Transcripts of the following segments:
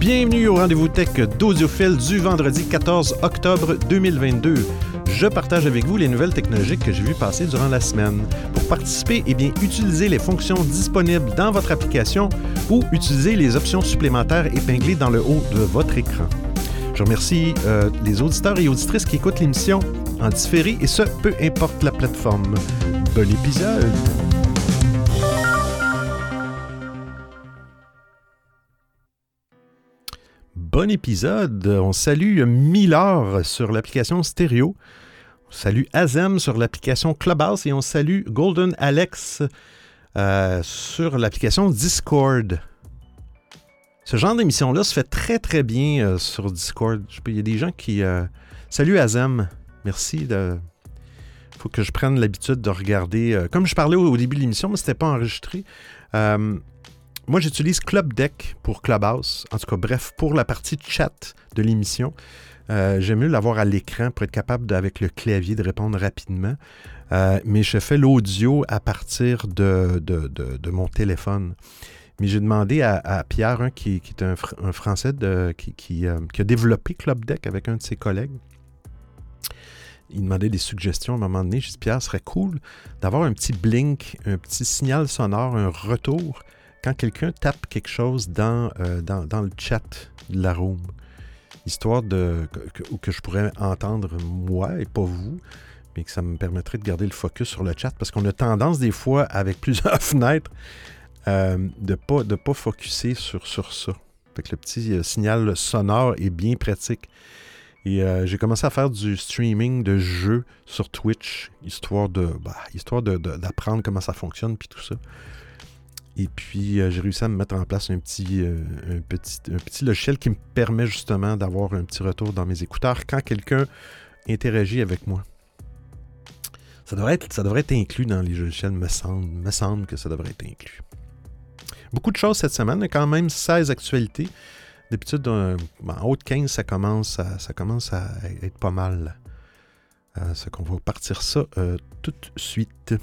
Bienvenue au rendez-vous tech d'Audiophile du vendredi 14 octobre 2022. Je partage avec vous les nouvelles technologiques que j'ai vues passer durant la semaine. Pour participer, eh bien, utilisez les fonctions disponibles dans votre application ou utilisez les options supplémentaires épinglées dans le haut de votre écran. Je remercie euh, les auditeurs et auditrices qui écoutent l'émission en différé et ce, peu importe la plateforme. Bon épisode! Bon épisode. On salue Miller sur l'application Stereo. On salue Azem sur l'application Clubhouse et on salue Golden Alex euh, sur l'application Discord. Ce genre d'émission-là se fait très très bien euh, sur Discord. Il y a des gens qui. Euh, salut Azem. Merci de. faut que je prenne l'habitude de regarder. comme je parlais au, début de l'émission, mais ce n'était pas enregistré. Moi, j'utilise Club Deck pour Clubhouse. En tout cas, bref, pour la partie chat de l'émission. Euh, j'aime mieux l'avoir à l'écran pour être capable, avec le clavier, de répondre rapidement. Euh, mais je fais l'audio à partir de, mon téléphone. Mais j'ai demandé à, Pierre, qui, est un, Français qui, euh, qui, a développé Club Deck avec un de ses collègues. Il demandait des suggestions à un moment donné. J'ai dit, Pierre, ce serait cool d'avoir un petit blink, un petit signal sonore, un retour quand quelqu'un tape quelque chose dans, euh, dans, le chat de la room, histoire de que, que, je pourrais entendre moi et pas vous, mais que ça me permettrait de garder le focus sur le chat, parce qu'on a tendance des fois, avec plusieurs fenêtres, euh, de ne pas, de pas focuser sur, sur ça. Fait que le petit euh, signal sonore est bien pratique. Et j'ai commencé à faire du streaming de jeux sur Twitch, histoire de bah, histoire d'apprendre comment ça fonctionne, puis tout ça. Et puis, euh, j'ai réussi à me mettre en place un petit, euh, un petit, un petit logiciel qui me permet justement d'avoir un petit retour dans mes écouteurs quand quelqu'un interagit avec moi. Ça devrait, être, ça devrait être inclus dans les logiciels, me semble, me semble que ça devrait être inclus. Beaucoup de choses cette semaine, quand même 16 actualités. D'habitude, en haut de 15, ça commence à, ça commence à être pas mal. Euh, ce qu'on va partir ça tout de suite.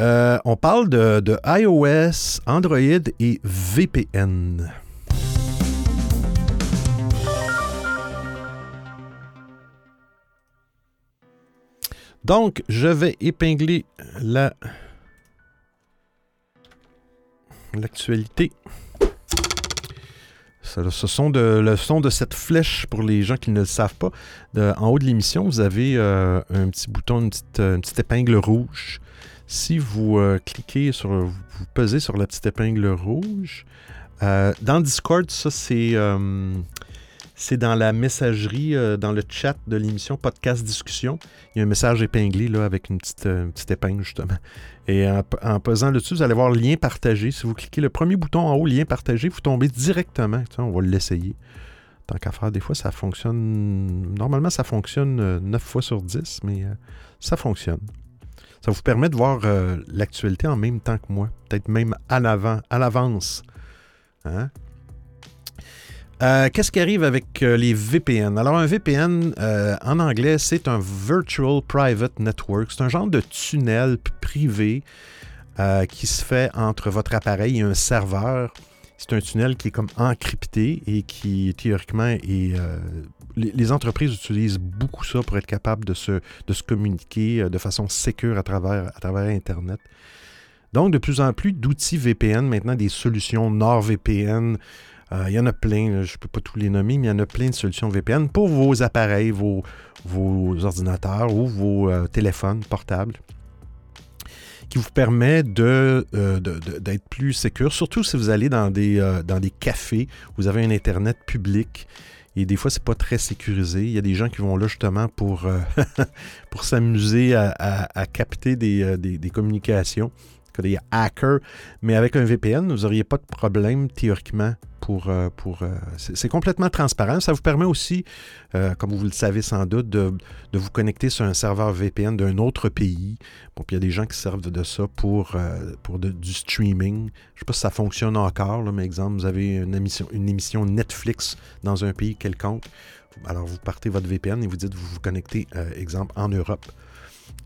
Euh, on parle de, iOS, Android et VPN. Donc, je vais épingler la l'actualité. Ce sont le son de cette flèche pour les gens qui ne le savent pas. en haut de l'émission, vous avez euh, un petit bouton, une petite épingle rouge si vous euh, cliquez sur, vous pesez sur la petite épingle rouge, euh, dans Discord, ça c'est euh, c'est dans la messagerie, dans le chat de l'émission Podcast Discussion. Il y a un message épinglé là, avec une petite, petite épingle justement. Et en, pesant dessus, vous allez voir lien partagé. Si vous cliquez le premier bouton en haut, lien partagé, vous tombez directement. on va l'essayer. Tant qu'à faire, des fois, ça fonctionne. Normalement, ça fonctionne 9 fois sur 10, mais ça fonctionne. Ça vous permet de voir euh, l'actualité en même temps que moi, peut-être même à à l'avance. Hein? Euh, qu'est-ce qui arrive avec euh, les VPN? Alors, un VPN, en anglais, c'est un Virtual Private Network. C'est un genre de tunnel privé qui se fait entre votre appareil et un serveur. C'est un tunnel qui est comme encrypté et qui, théoriquement, est les, entreprises utilisent beaucoup ça pour être capables de se, communiquer euh, de façon sécure à travers, Internet. Donc, de plus en plus d'outils VPN, maintenant des solutions NordVPN. Euh, il y en a plein, je ne peux pas tous les nommer, mais il y en a plein de solutions VPN pour vos appareils, vos, ordinateurs ou vos euh, téléphones portables qui vous permet d'être plus sécure, surtout si vous allez dans des cafés, vous avez un Internet public et des fois, c'est pas très sécurisé. Il y a des gens qui vont là justement pour, euh, s'amuser à, capter euh, des, des, communications, des hackers. Mais avec un VPN, vous n'auriez pas de problème théoriquement pour. Euh, pour c'est complètement transparent. Ça vous permet aussi, comme vous le savez sans doute, de, vous connecter sur un serveur VPN d'un autre pays. Bon, puis il y a des gens qui servent de ça pour, pour du streaming. Je ne sais pas si ça fonctionne encore, mais exemple, vous avez une émission Netflix dans un pays quelconque. Alors, vous partez votre VPN et vous dites, vous vous connectez, exemple, en Europe.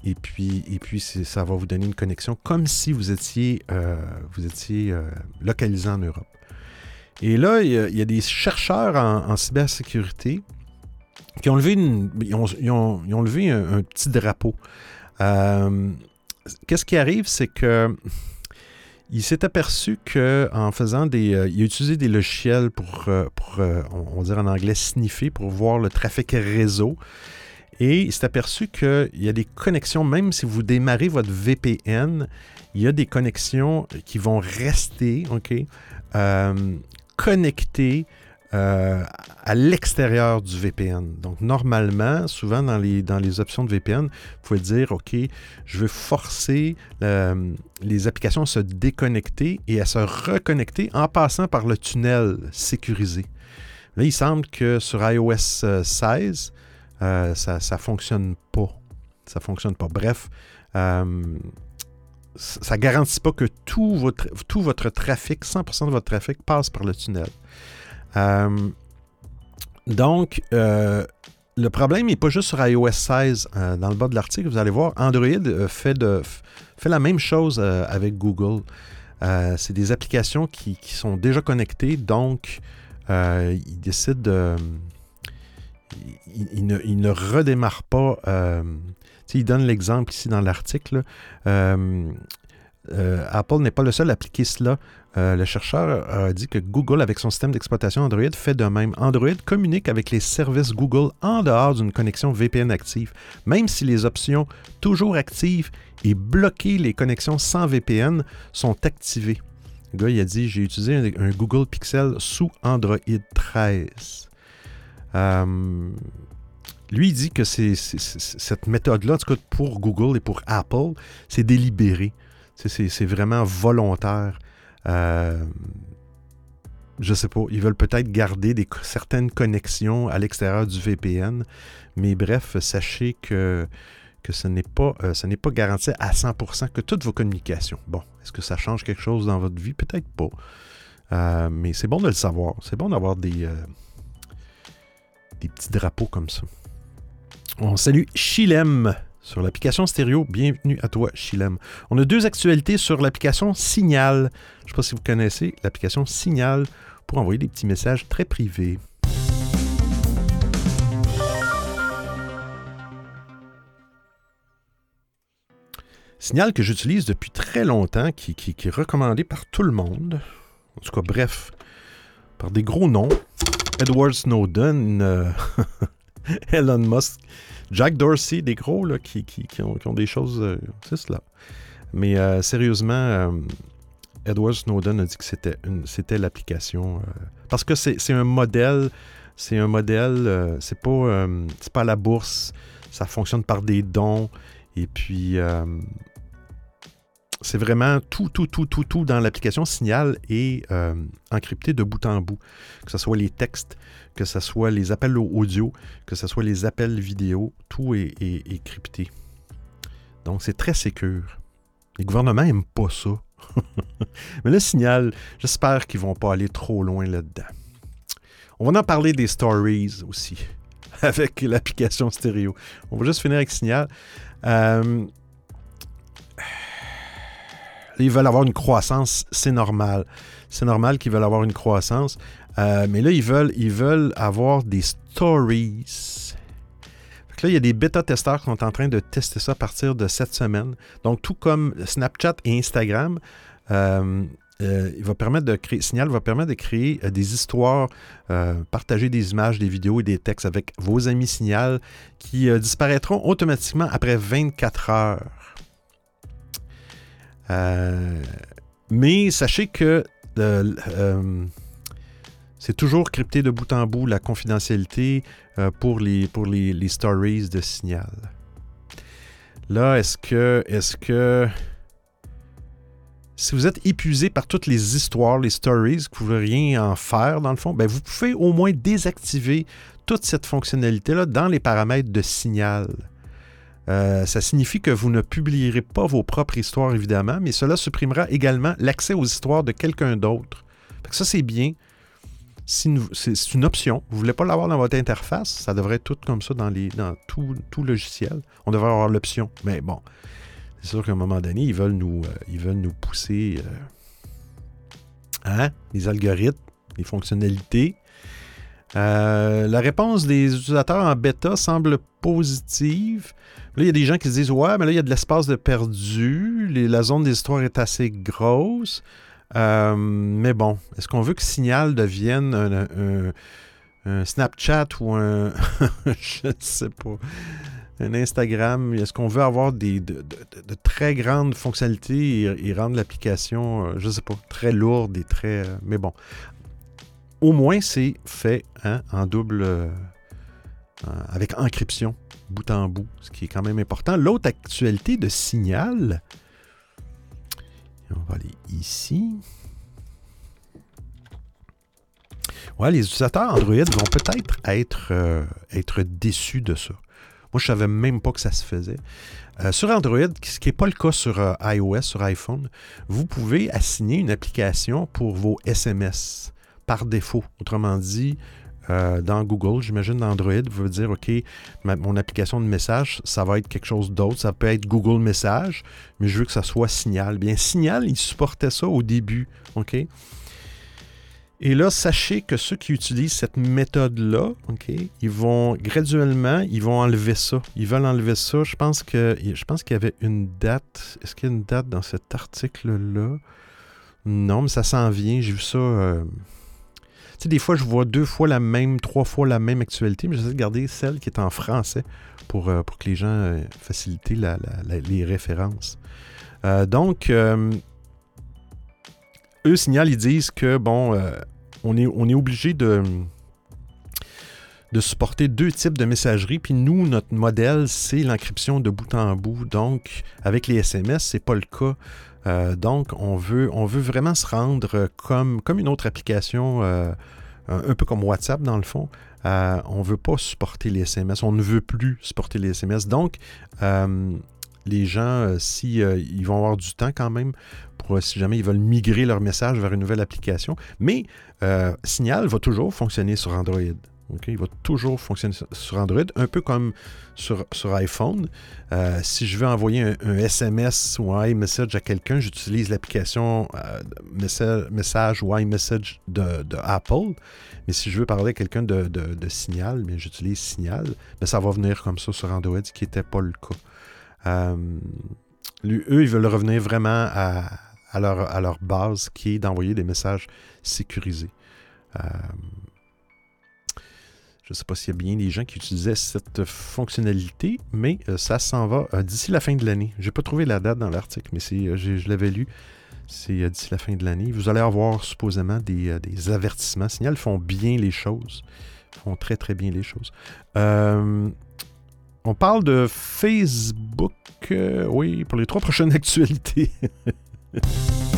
Et puis, et puis ça va vous donner une connexion comme si vous étiez, vous étiez localisé en Europe. Et là, il y, a, des chercheurs en, cybersécurité qui ont levé, ils ont, levé un, petit drapeau. Euh, qu'est-ce qui arrive, c'est que il s'est aperçu qu'en faisant des. Euh, il a utilisé des logiciels pour, euh, pour on va dire en anglais, sniffer, pour voir le trafic réseau. Et il s'est aperçu qu'il y a des connexions, même si vous démarrez votre VPN, il y a des connexions qui vont rester, OK, connectées euh, à l'extérieur du VPN. Donc, normalement, souvent dans les, dans les options de VPN, vous pouvez dire, OK, je veux forcer euh, les applications à se déconnecter et à se reconnecter en passant par le tunnel sécurisé. Là, il semble que sur iOS 16, euh, ça ne fonctionne pas. Ça fonctionne pas. Bref, ça ne garantit pas que tout votre, tout votre trafic, 100% de votre trafic passe par le tunnel. Euh, donc, euh, le problème n'est pas juste sur iOS 16. Euh, dans le bas de l'article, vous allez voir, Android fait, de, fait la même chose avec Google. c'est des applications qui, sont déjà connectées, donc ils décident de. Il ne, redémarrent pas. il donne l'exemple ici dans l'article. Apple n'est pas le seul à appliquer cela. Euh, le chercheur a dit que Google, avec son système d'exploitation Android, fait de même. Android communique avec les services Google en dehors d'une connexion VPN active, même si les options toujours actives et bloquer les connexions sans VPN sont activées. Le gars, il a dit J'ai utilisé un, Google Pixel sous Android 13. Euh, lui, il dit que cette méthode-là, en tout pour Google et pour Apple, c'est délibéré. C'est, vraiment volontaire. Euh, je sais pas, ils veulent peut-être garder certaines connexions à l'extérieur du VPN, mais bref, sachez que, que ce n'est pas, euh, pas garanti à 100% que toutes vos communications. Bon, est-ce que ça change quelque chose dans votre vie? Peut-être pas. Euh, mais c'est bon de le savoir. C'est bon d'avoir des, des petits drapeaux comme ça. On salue Chilem sur l'application stéréo. Bienvenue à toi, Chilem. On a deux actualités sur l'application Signal. Je ne sais pas si vous connaissez l'application Signal pour envoyer des petits messages très privés. Signal que j'utilise depuis très longtemps, qui, est recommandé par tout le monde. En tout cas, bref, par des gros noms. Edward Snowden, euh, Elon Musk, Jack Dorsey, des gros là, qui, ont, des choses. Euh, c'est cela. Mais euh, sérieusement, Edward Snowden a dit que c'était, c'était l'application. parce que c'est, un modèle. C'est un modèle. c'est pas, c'est pas la bourse. Ça fonctionne par des dons. Et puis c'est vraiment tout, tout, tout, tout, tout dans l'application Signal est encrypté de bout en bout. Que ce soit les textes, que ce soit les appels audio, que ce soit les appels vidéo, tout est, crypté. Donc c'est très sécur. Les gouvernements n'aiment pas ça. Mais le signal, j'espère qu'ils ne vont pas aller trop loin là-dedans. On va en parler des stories aussi, avec l'application stéréo. On va juste finir avec signal. Euh, ils veulent avoir une croissance, c'est normal. C'est normal qu'ils veulent avoir une croissance. Euh, mais là, ils veulent, ils veulent avoir des stories. là, il y a des bêta-testeurs qui sont en train de tester ça à partir de cette semaine. Donc, tout comme Snapchat et Instagram, euh, euh, il va permettre de créer, Signal va permettre de créer des histoires, partager des images, des vidéos et des textes avec vos amis Signal qui disparaîtront automatiquement après 24 heures. Mais sachez que c'est toujours crypté de bout en bout la confidentialité euh, pour, les, pour les, stories de signal. Là, est-ce que, est-ce que si vous êtes épuisé par toutes les histoires, les stories, que vous ne voulez rien en faire dans le fond, ben vous pouvez au moins désactiver toute cette fonctionnalité-là dans les paramètres de signal. Euh, ça signifie que vous ne publierez pas vos propres histoires, évidemment, mais cela supprimera également l'accès aux histoires de quelqu'un d'autre. Ça, c'est bien c'est une option. Vous ne voulez pas l'avoir dans votre interface, ça devrait être tout comme ça dans, les, dans tout, tout logiciel. On devrait avoir l'option. Mais bon, c'est sûr qu'à un moment donné, ils veulent nous, euh, ils veulent nous pousser. Euh, hein? Les algorithmes, les fonctionnalités. La réponse des utilisateurs en bêta semble positive. Là, il y a des gens qui se disent Ouais, mais là, il y a de l'espace de perdu. la zone des histoires est assez grosse. Euh, mais bon, est-ce qu'on veut que Signal devienne un, Snapchat ou un. je ne sais pas. Un Instagram? Est-ce qu'on veut avoir des, de, très grandes fonctionnalités et, rendre l'application, euh, je ne sais pas, très lourde et très. mais bon au moins c'est fait hein, en double euh, avec encryption bout en bout, ce qui est quand même important. L'autre actualité de Signal, on va aller ici. Ouais, les utilisateurs Android vont peut-être être, euh, être déçus de ça. Moi, je ne savais même pas que ça se faisait. Euh, sur Android, ce qui n'est pas le cas sur iOS, sur iPhone, vous pouvez assigner une application pour vos SMS par défaut. Autrement dit, euh, dans Google, j'imagine dans Android, vous veut dire, OK, mon application de message, ça va être quelque chose d'autre. Ça peut être Google Message, mais je veux que ça soit Signal. Bien, Signal, il supportait ça au début. OK? Et là, sachez que ceux qui utilisent cette méthode-là, OK, ils vont graduellement, ils vont enlever ça. Ils veulent enlever ça. Je pense que je pense qu'il y avait une date. Est-ce qu'il y a une date dans cet article-là? Non, mais ça s'en vient. J'ai vu ça. Euh, tu sais, des fois, je vois deux fois la même, trois fois la même actualité, mais j'essaie de garder celle qui est en français pour, euh, pour que les gens euh, facilitent les références. Euh, donc, eux signalent, ils disent que, bon, on, est, on est obligé de de supporter deux types de messagerie. Puis nous, notre modèle, c'est l'encryption de bout en bout. Donc, avec les SMS, c'est pas le cas. Euh, donc, on veut, vraiment se rendre comme, une autre application, euh, un, peu comme WhatsApp dans le fond. Euh, on ne veut pas supporter les SMS, on ne veut plus supporter les SMS. Donc, les gens, si ils vont avoir du temps quand même si jamais ils veulent migrer leur message vers une nouvelle application, mais Signal va toujours fonctionner sur Android il va toujours fonctionner sur Android, un peu comme sur, sur iPhone. Euh, si je veux envoyer un, SMS ou un iMessage à quelqu'un, j'utilise l'application euh, message, ou iMessage de, de, Apple. Mais si je veux parler à quelqu'un de, Signal, j'utilise Signal. Mais ça va venir comme ça sur Android, ce qui n'était pas le cas. Euh, eux, ils veulent revenir vraiment à, leur, à leur base, qui est d'envoyer des messages sécurisés. Je ne sais pas s'il y a bien des gens qui utilisaient cette fonctionnalité, mais euh, ça s'en va euh, d'ici la fin de l'année. Je n'ai pas trouvé la date dans l'article, mais euh, je l'avais lu. C'est d'ici la fin de l'année. Vous allez avoir supposément des, des, avertissements. Signal font bien les choses. font très très bien les choses. on parle de Facebook. oui, pour les trois prochaines actualités.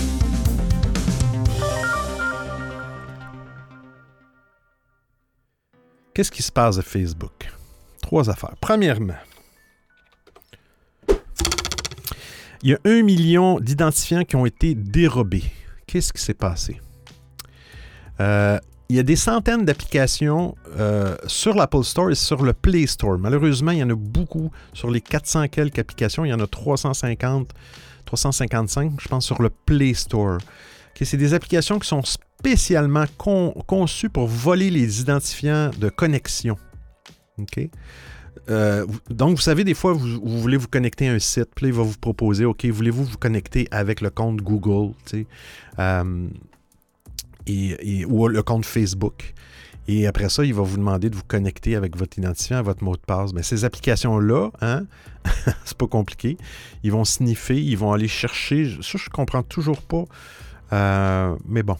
Qu'est-ce qui se passe à Facebook? Trois affaires. Premièrement, il y a un million d'identifiants qui ont été dérobés. Qu'est-ce qui s'est passé? Euh, il y a des centaines d'applications euh, sur l'Apple Store et sur le Play Store. Malheureusement, il y en a beaucoup. Sur les 400 quelques applications, il y en a 350, 355, je pense, sur le Play Store. c'est des applications qui sont spécialement conçu pour voler les identifiants de connexion. OK? Euh, donc, vous savez, des fois, vous, voulez vous connecter à un site, puis il va vous proposer, OK, voulez-vous vous connecter avec le compte Google, euh, et, ou le compte Facebook. Et après ça, il va vous demander de vous connecter avec votre identifiant, votre mot de passe. Mais ces applications-là, hein, c'est pas compliqué. Ils vont sniffer, ils vont aller chercher. Ça, je comprends toujours pas. Euh, mais bon,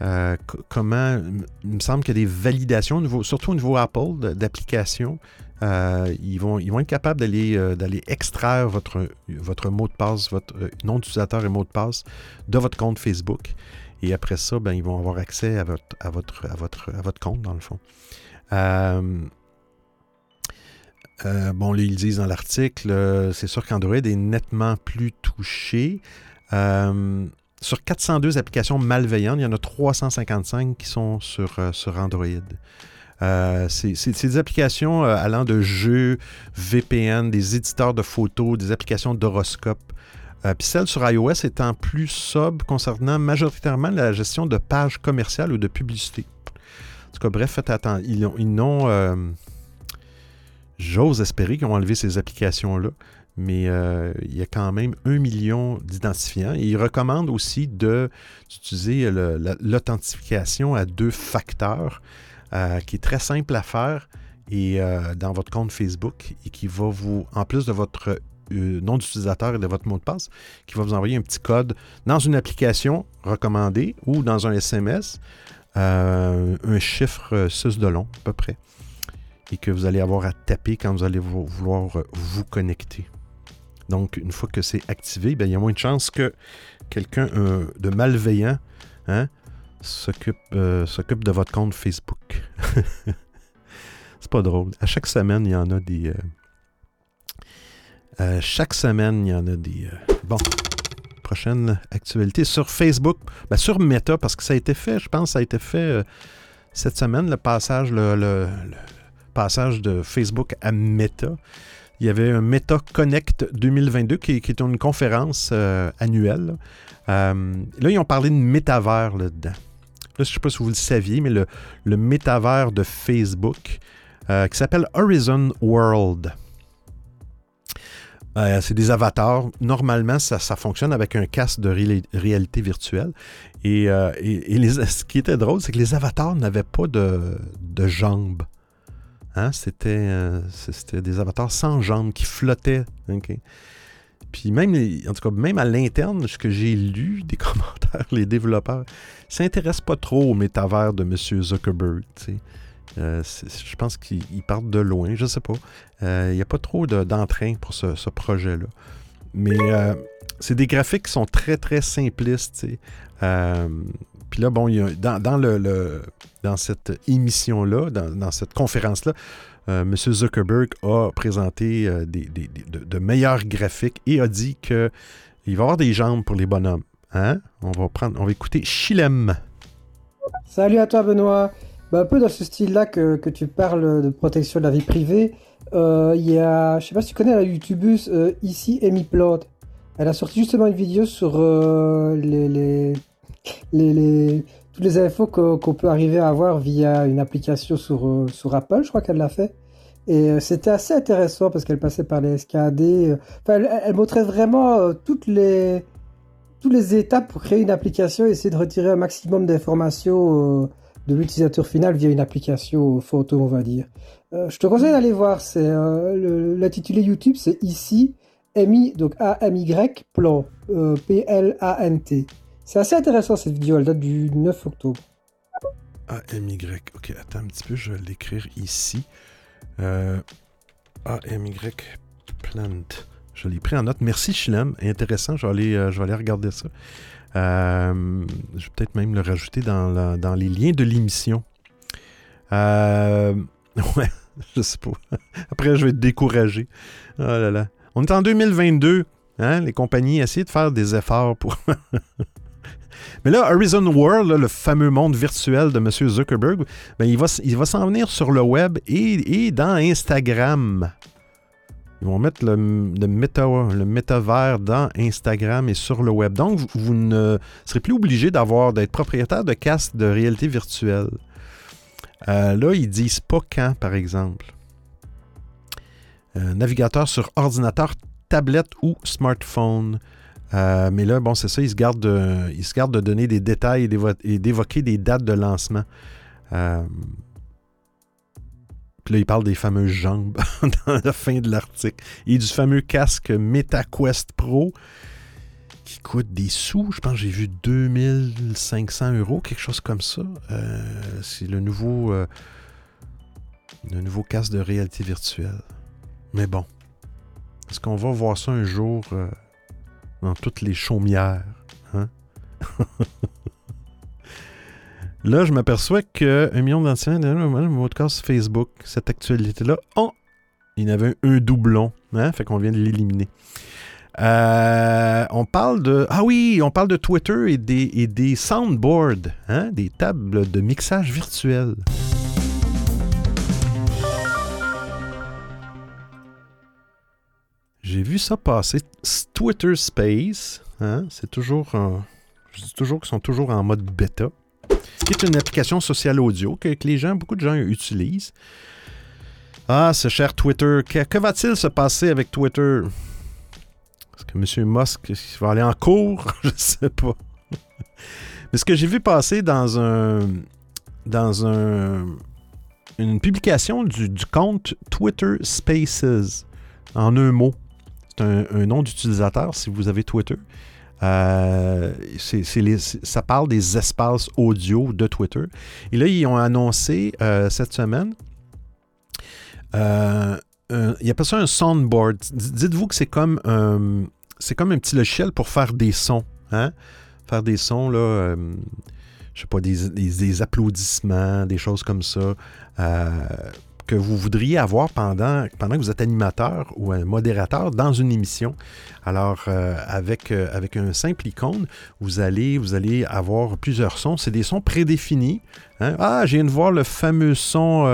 euh, comment, il me semble a des validations, surtout au niveau Apple, d'applications. Euh, ils, vont, ils vont être capables d'aller euh, d'aller extraire votre, votre mot de passe, votre nom d'utilisateur et mot de passe de votre compte Facebook. Et après ça, ben, ils vont avoir accès à votre, à votre, à votre, à votre compte, dans le fond. bon, là, ils disent dans l'article, c'est sûr qu'Android est nettement plus touché sur 402 applications malveillantes, il y en a 355 qui sont sur, euh, Android. Euh, c'est des applications euh, allant de jeux, VPN, des éditeurs de photos, des applications d'horoscope. puis celle sur iOS étant plus sobre concernant majoritairement la gestion de pages commerciales ou de publicité. En tout cas, bref, faites attention. Ils n'ont. J'ose espérer qu'ils ont enlevé ces applications-là mais euh, il y a quand même un million d'identifiants. il recommande aussi d'utiliser l'authentification à deux facteurs, euh, qui est très simple à faire et euh, dans votre compte Facebook et qui va vous, en plus de votre nom d'utilisateur et de votre mot de passe, qui va vous envoyer un petit code dans une application recommandée ou dans un SMS, un chiffre 6 de long à peu près, et que vous allez avoir à taper quand vous allez vouloir vous connecter. Donc, une fois que c'est activé, ben, il y a moins de chances que quelqu'un euh, de malveillant hein, euh, s'occupe de votre compte Facebook. c'est pas drôle. À chaque semaine, il y en a des. Euh, chaque semaine, il y en a des. bon. Prochaine actualité sur Facebook. Ben, sur Meta, parce que ça a été fait, je pense, ça a été fait cette semaine, le passage, le passage de Facebook à Meta. Il y avait un Meta Connect 2022 qui, est une conférence euh, annuelle. Euh, là, ils ont parlé de métavers là-dedans. Là, je ne sais pas si vous le saviez, mais le, le métavers de Facebook euh, qui s'appelle Horizon World. c'est des avatars. Normalement, ça, fonctionne avec un casque de réalité virtuelle. Et, ce qui était drôle, c'est que les avatars n'avaient pas de, de jambes. Hein, euh, c'était, des avatars sans jambes qui flottaient. Puis même, en tout cas, même à l'interne, ce que j'ai lu des commentaires, les développeurs s'intéressent pas trop au métavers de M. Zuckerberg. Euh, je pense qu'ils partent de loin, je sais pas. Euh, il n'y a pas trop d'entrain pour ce, projet-là. Mais c'est des graphiques qui sont très, très simplistes. Puis là, bon, dans, le, dans cette émission-là, dans, cette conférence-là, euh, M. Zuckerberg a présenté euh, des, de, meilleurs graphiques et a dit qu'il va y avoir des jambes pour les bonhommes. Hein? On va prendre, on va écouter Chilem. Salut à toi, Benoît. Ben, un peu dans ce style-là que, tu parles de protection de la vie privée, euh, il y a, je sais pas si tu connais la youtubeuse ici, Amy Plot. Elle a sorti justement une vidéo sur les les, les infos qu'on peut arriver à avoir via une application sur, euh, sur Apple, je crois qu'elle l'a fait. Et euh, c'était assez intéressant parce qu'elle passait par les SKD. Euh, elle, montrait vraiment toutes les, toutes les étapes pour créer une application et essayer de retirer un maximum d'informations de l'utilisateur final via une application photo, on va dire. je te conseille d'aller voir. C'est l'intitulé YouTube, c'est ici, MI, donc A-M-Y, plan, P-L-A-N-T. C'est assez intéressant cette vidéo, elle date du 9 octobre. AMY. Ok, attends un petit peu, je vais l'écrire ici. Euh, AMY Plant. Je l'ai pris en note. Merci Chilem, intéressant, je vais aller, euh, je vais aller regarder ça. Euh, je vais peut-être même le rajouter dans, dans les liens de l'émission. Euh, ouais, je sais pas. Après, je vais être découragé. Oh là là. On est en 2022. Hein? Les compagnies essaient de faire des efforts pour Mais là, Horizon World, le fameux monde virtuel de M. Zuckerberg, ben, il va, il va s'en venir sur le web et, dans Instagram. Ils vont mettre le, le, le métavers dans Instagram et sur le web. Donc, vous, ne serez plus obligé d'avoir d'être propriétaire de casque de réalité virtuelle. Euh, là, ils disent pas quand, par exemple. Euh, navigateur sur ordinateur, tablette ou smartphone. Euh, mais là, bon, c'est ça, ils se gardent de, se de donner des détails et d'évoquer des dates de lancement. Euh, puis là, il parle des fameuses jambes dans la fin de l'article. Et du fameux casque MetaQuest Pro qui coûte des sous. Je pense que j'ai vu 2500 euros, quelque chose comme ça. Euh, c'est le nouveau, le nouveau casque de réalité virtuelle. Mais bon, est-ce qu'on va voir ça un jour dans toutes les chaumières. Hein? là, je m'aperçois que un million d'anciens, de casse Facebook, cette actualité-là, oh, il y avait un doublon. Hein? Fait qu'on vient de l'éliminer. Euh, on parle de. Ah oui, on parle de Twitter et des, et des soundboards, hein? des tables de mixage virtuel. J'ai vu ça passer. Twitter Space, hein, c'est toujours, je dis toujours qu'ils sont toujours en mode bêta, qui est une application sociale audio que, les gens, beaucoup de gens utilisent. Ah, ce cher Twitter, que, va-t-il se passer avec Twitter? Est-ce que M. Musk va aller en cours? je sais pas. Mais ce que j'ai vu passer dans un dans un, une publication du, compte Twitter Spaces, en un mot. Un, nom d'utilisateur si vous avez Twitter. Euh, ça parle des espaces audio de Twitter. Et là, ils ont annoncé euh, cette semaine, euh, il y a pas ça un soundboard. Dites-vous que c'est comme, c'est comme un petit logiciel pour faire des sons. Hein? Faire des sons, là je sais pas, des, applaudissements, des choses comme ça, euh, que vous voudriez avoir pendant, que vous êtes animateur ou un modérateur dans une émission. Alors, euh, avec, euh, avec un simple icône, vous allez, avoir plusieurs sons. C'est des sons prédéfinis. Hein. Ah, je viens de voir le fameux son.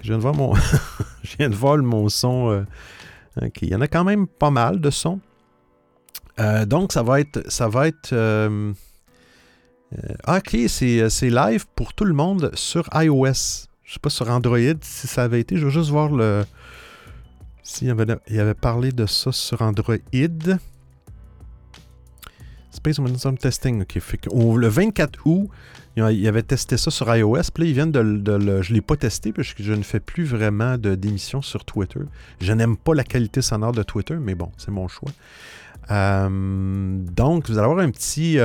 je viens de voir mon. je viens de voir mon son. Il y en a quand même pas mal de sons. donc, ça va être. Ça va être euh, ok, euh, c'est live pour tout le monde sur iOS. Je sais pas sur Android si ça avait été. Je veux juste voir le. S'il avait, il avait parlé de ça sur Android. Space Momentum Testing. Ok. le 24 août, il avait testé ça sur iOS. Puis là, ils viennent de, le. Je ne l'ai pas testé parce que je ne fais plus vraiment d'émissions sur Twitter. Je n'aime pas la qualité sonore de Twitter, mais bon, c'est mon choix. Euh, donc, vous allez avoir un petit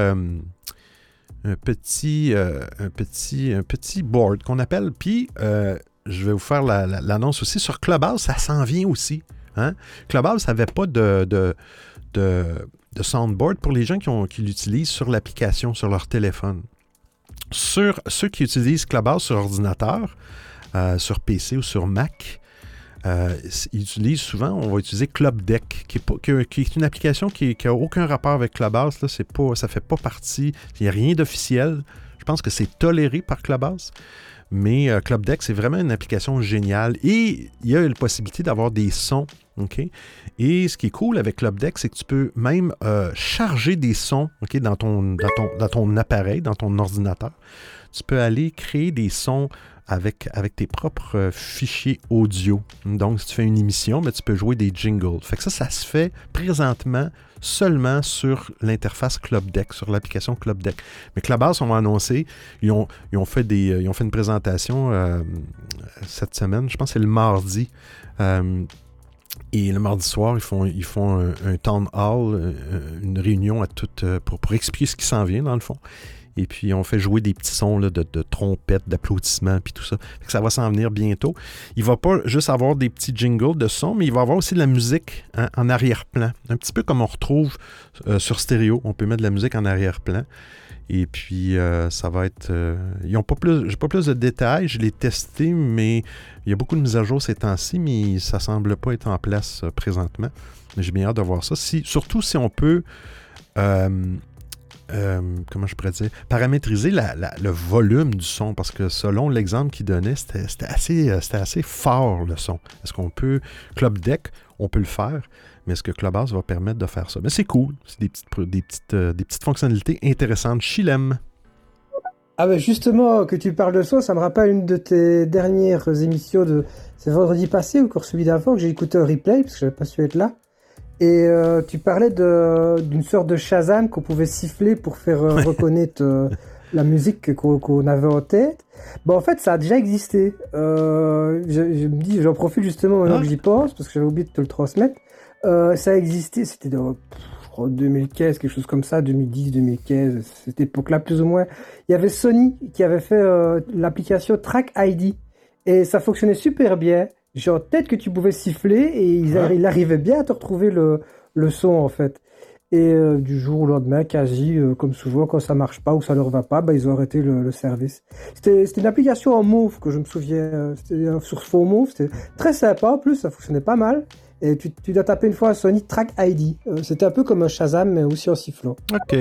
un petit, euh, un petit, un petit board qu'on appelle. Puis, euh, je vais vous faire l'annonce aussi sur Clubhouse, ça s'en vient aussi. Hein? Clubhouse n'avait pas de, de, de, soundboard pour les gens qui, qui l'utilisent sur l'application, sur leur téléphone. Sur ceux qui utilisent Clubhouse sur ordinateur, euh, sur PC ou sur Mac, euh, ils utilisent souvent, on va utiliser Club Deck, qui est, une application qui n'a aucun rapport avec Clubhouse. Là, c'est pas, ça ne fait pas partie, il n'y a rien d'officiel. Je pense que c'est toléré par Clubhouse. Mais euh, Club Deck, c'est vraiment une application géniale. Et il y a la possibilité d'avoir des sons. Et ce qui est cool avec Club Deck, c'est que tu peux même euh, charger des sons OK, dans, ton, dans ton appareil, dans ton ordinateur. Tu peux aller créer des sons avec, tes propres euh, fichiers audio. Donc, si tu fais une émission, mais ben, tu peux jouer des jingles. Fait que ça, ça se fait présentement seulement sur l'interface Club Deck, sur l'application Club Deck. Mais Clubhouse, on va annoncer, ils ont, fait, des, ils ont fait une présentation euh, cette semaine, je pense que c'est le mardi. Euh, et le mardi soir, ils font, un, town hall, une réunion à pour, pour expliquer ce qui s'en vient, dans le fond. Et puis, on fait jouer des petits sons de, trompettes, d'applaudissements, puis tout ça. ça va s'en venir bientôt. Il va pas juste avoir des petits jingles de son, mais il va avoir aussi de la musique en arrière-plan. Un petit peu comme on retrouve euh, sur stéréo. On peut mettre de la musique en arrière-plan. Et puis, euh, ça va être. Euh, ils ont pas plus. J'ai pas plus de détails. Je l'ai testé, mais il y a beaucoup de mises à jour ces temps-ci, mais ça semble pas être en place présentement. Mais j'ai bien hâte de voir ça. Surtout si on peut. Euh, comment je pourrais dire, paramétriser le volume du son, parce que selon l'exemple qu'il donnait, c'était assez, euh, fort le son. Est-ce qu'on peut, Club Deck, on peut le faire, mais est-ce que Clubhouse va permettre de faire ça? Mais c'est cool, c'est des petites, euh, fonctionnalités intéressantes. Chilem. Ah ben justement, que tu parles de ça, ça me rappelle une de tes dernières émissions de... C'est vendredi passé ou encore celui d'avant que j'ai écouté un replay, parce que je n'avais pas su être là. Et euh, tu parlais d'une sorte de Shazam qu'on pouvait siffler pour faire euh, reconnaître euh, la musique qu'on avait en tête. Bon, en fait, ça a déjà existé. je, me dis, j'en profite justement maintenant que j'y pense, parce que j'avais oublié de te le transmettre. ça a existé, c'était dans, je crois, 2015, quelque chose comme ça, 2010, 2015, cette époque-là plus ou moins. Il y avait Sony qui avait fait l'application Track ID. Et ça fonctionnait super bien j'ai en tête que tu pouvais siffler et il, arrivait bien à te retrouver le, le son en fait. Et euh, du jour au lendemain, quasi euh, comme souvent, quand ça marche pas ou ça leur va pas, bah, ils ont arrêté le, le service. C'était une application en Move que je me souviens, euh, c'était sur Faux Move, c'était très sympa en plus, ça fonctionnait pas mal. Et tu, tu dois taper une fois Sony Track ID. c'était un peu comme un Shazam, mais aussi en sifflant. Ok.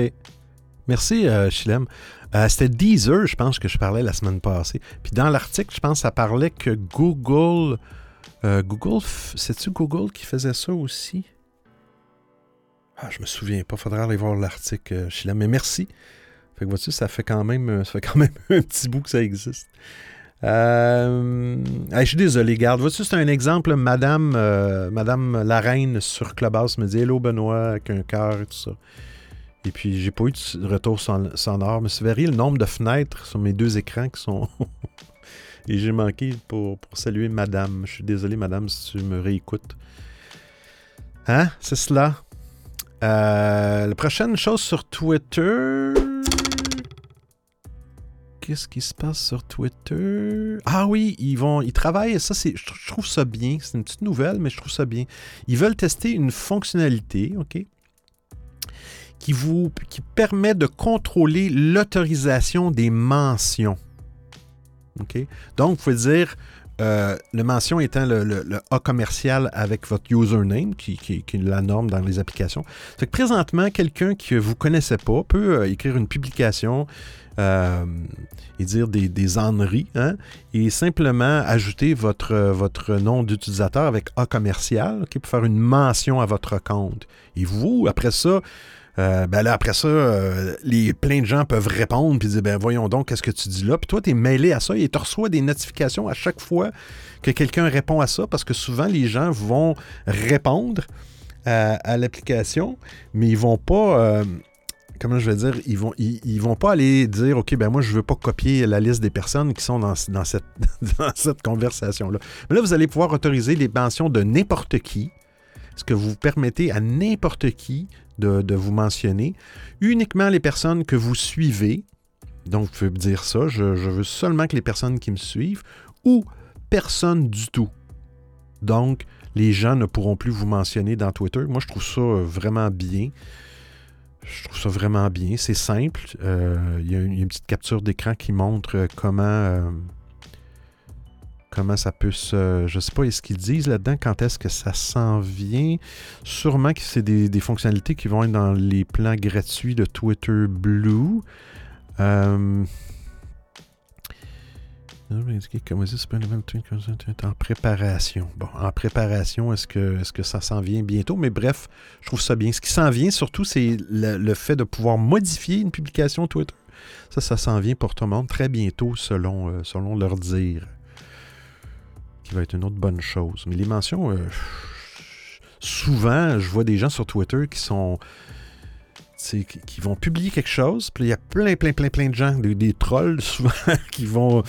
Merci, euh, Chilem. c'était Deezer, je pense, que je parlais la semaine passée. Puis dans l'article, je pense ça parlait que Google Euh, Google, c'est-tu Google qui faisait ça aussi? Ah, je me souviens pas. Faudra aller voir l'article, Sheila. Mais merci. Fait que vois-tu, ça fait quand même, ça fait quand même un petit bout que ça existe. Euh, je suis désolé, garde. Vois-tu, c'est un exemple. Madame, euh, Madame la reine sur Clubhouse me dit Hello Benoît avec un cœur et tout ça. Et puis, j'ai pas eu de retour sonore. Mais vous verriez le nombre de fenêtres sur mes deux écrans qui sont. et j'ai manqué pour, pour, saluer Madame. Je suis désolé, Madame, si tu me réécoutes. Hein? C'est cela. Euh, la prochaine chose sur Twitter qu'est-ce qui se passe sur Twitter? Ah oui, ils vont, ils travaillent, ça c'est, je trouve ça bien, c'est une petite nouvelle, mais je trouve ça bien. Ils veulent tester une fonctionnalité, OK, qui vous, qui permet de contrôler l'autorisation des mentions. Donc, vous pouvez dire, euh, le mention étant le, A commercial avec votre username, qui, est la norme dans les applications. C'est que présentement, quelqu'un que vous ne connaissez pas peut euh, écrire une publication euh, et dire des, des âneries, hein, et simplement ajouter votre, votre nom d'utilisateur avec A commercial pour faire une mention à votre compte. Et vous, après ça, euh, ben là, après ça, euh, les, plein de gens peuvent répondre puis dire ben voyons donc, qu'est-ce que tu dis là? Puis toi, tu es mêlé à ça et tu reçois des notifications à chaque fois que quelqu'un répond à ça parce que souvent, les gens vont répondre à, l'application, mais ils vont pas comment je vais dire, ils vont, vont pas aller dire, OK, ben moi, je veux pas copier la liste des personnes qui sont dans, cette, cette conversation-là. Mais là, vous allez pouvoir autoriser les mentions de n'importe qui, ce que vous permettez à n'importe qui de, vous mentionner, uniquement les personnes que vous suivez. Donc, vous pouvez dire ça, je, veux seulement que les personnes qui me suivent, ou personne du tout. Donc, les gens ne pourront plus vous mentionner dans Twitter. Moi, je trouve ça vraiment bien. Je trouve ça vraiment bien. C'est simple. Euh, il y, a une petite capture d'écran qui montre euh, comment, euh, comment ça peut se. Je ne sais pas ce qu'ils disent là-dedans, quand est-ce que ça s'en vient? Sûrement que c'est des, fonctionnalités qui vont être dans les plans gratuits de Twitter Blue. En préparation. Bon, en préparation, est-ce que, est que ça s'en vient bientôt? Mais bref, je trouve ça bien. Ce qui s'en vient surtout, c'est le, fait de pouvoir modifier une publication Twitter. Ça, ça s'en vient pour tout le monde très bientôt, selon, euh, selon leur dire. Qui va être une autre bonne chose. Mais les mentions, euh, souvent, je vois des gens sur Twitter qui sont qui vont publier quelque chose, puis il y a plein, plein, plein, plein de gens, des trolls souvent, qui vont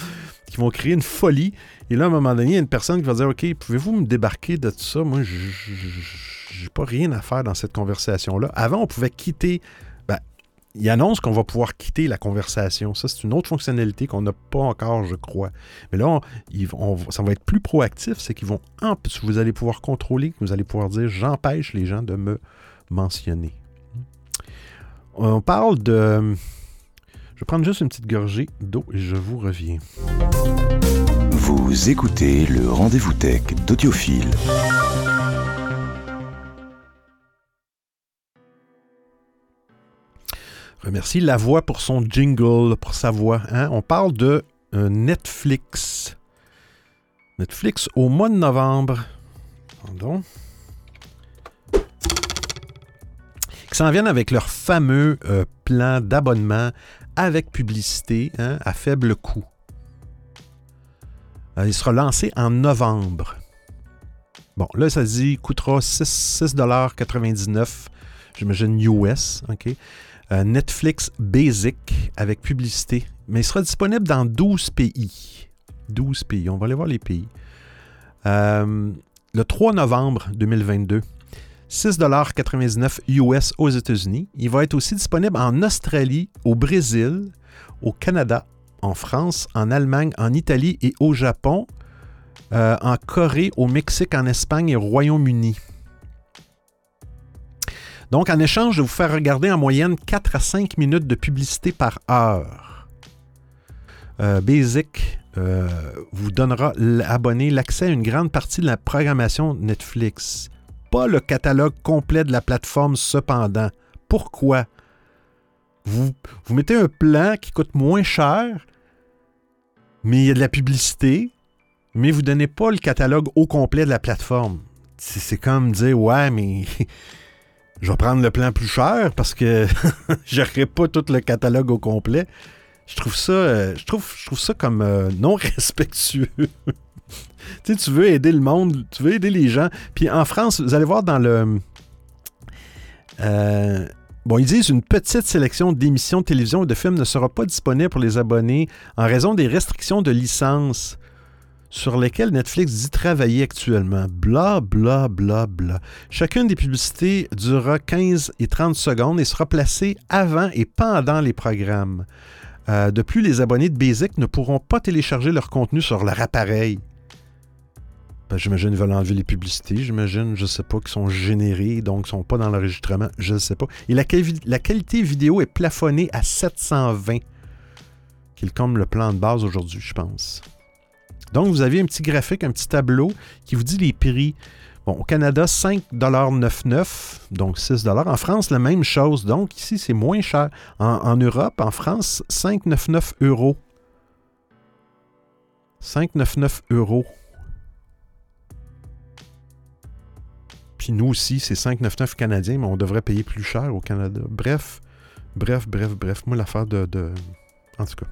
qui vont créer une folie. Et là, à un moment donné, il y a une personne qui va dire OK, pouvez-vous me débarquer de tout ça Moi, je n'ai pas rien à faire dans cette conversation-là. Avant, on pouvait quitter. Il annonce qu'on va pouvoir quitter la conversation. Ça, c'est une autre fonctionnalité qu'on n'a pas encore, je crois. Mais là, ça va être plus proactif. C'est qu'ils vont. Vous allez pouvoir contrôler, vous allez pouvoir dire j'empêche les gens de me mentionner. On parle de je vais prendre juste une petite gorgée d'eau et je vous reviens. Vous écoutez le rendez-vous tech d'Audiophile. Remercie la voix pour son jingle, pour sa voix. Hein. On parle de euh, Netflix. Netflix au mois de novembre. Pardon. Qui s'en viennent avec leur fameux euh, plan d'abonnement avec publicité hein, à faible coût. Euh, il sera lancé en novembre. Bon, là, ça dit coûtera 6,99$, j'imagine US, OK? Euh, Netflix Basic avec publicité. Mais il sera disponible dans 12 pays. 12 pays. On va aller voir les pays. Euh, le 3 novembre 2022. 6,99$ US aux États-Unis. Il va être aussi disponible en Australie, au Brésil, au Canada, en France, en Allemagne, en Italie et au Japon, euh, en Corée, au Mexique, en Espagne et au Royaume-Uni. Donc, en échange de vous faire regarder en moyenne 4 à 5 minutes de publicité par heure, euh, Basic euh, vous donnera l'abonné l'accès à une grande partie de la programmation Netflix pas le catalogue complet de la plateforme cependant. Pourquoi? Vous, vous mettez un plan qui coûte moins cher, mais il y a de la publicité. mais vous ne donnez pas le catalogue au complet de la plateforme. C'est comme dire, ouais, mais je vais prendre le plan plus cher parce que j'aurai pas tout le catalogue au complet. Je trouve ça, euh, je trouve, je trouve ça comme euh, non respectueux. tu sais, tu veux aider le monde, tu veux aider les gens. Puis en France, vous allez voir dans le. Euh, bon, ils disent une petite sélection d'émissions de télévision et de films ne sera pas disponible pour les abonnés en raison des restrictions de licence sur lesquels Netflix dit travailler actuellement. Bla, bla, bla, bla. Chacune des publicités durera 15 et 30 secondes et sera placée avant et pendant les programmes. Euh, de plus, les abonnés de Basic ne pourront pas télécharger leur contenu sur leur appareil. Ben, j'imagine qu'ils veulent enlever les publicités, j'imagine, je sais pas, qui sont générées, donc qui ne sont pas dans l'enregistrement, je ne sais pas. Et la, qualité vidéo est plafonnée à 720, qui est comme le plan de base aujourd'hui, je pense. Donc, vous avez un petit graphique, un petit tableau qui vous dit les prix. Bon, au Canada, 5,99 donc 6 En France, la même chose. Donc, ici, c'est moins cher. En, Europe, en France, 5,99 euros. 5,99 euros. Puis nous aussi, c'est 5,99 canadiens, mais on devrait payer plus cher au Canada. Bref, bref, bref, bref. Moi, l'affaire de... En tout cas.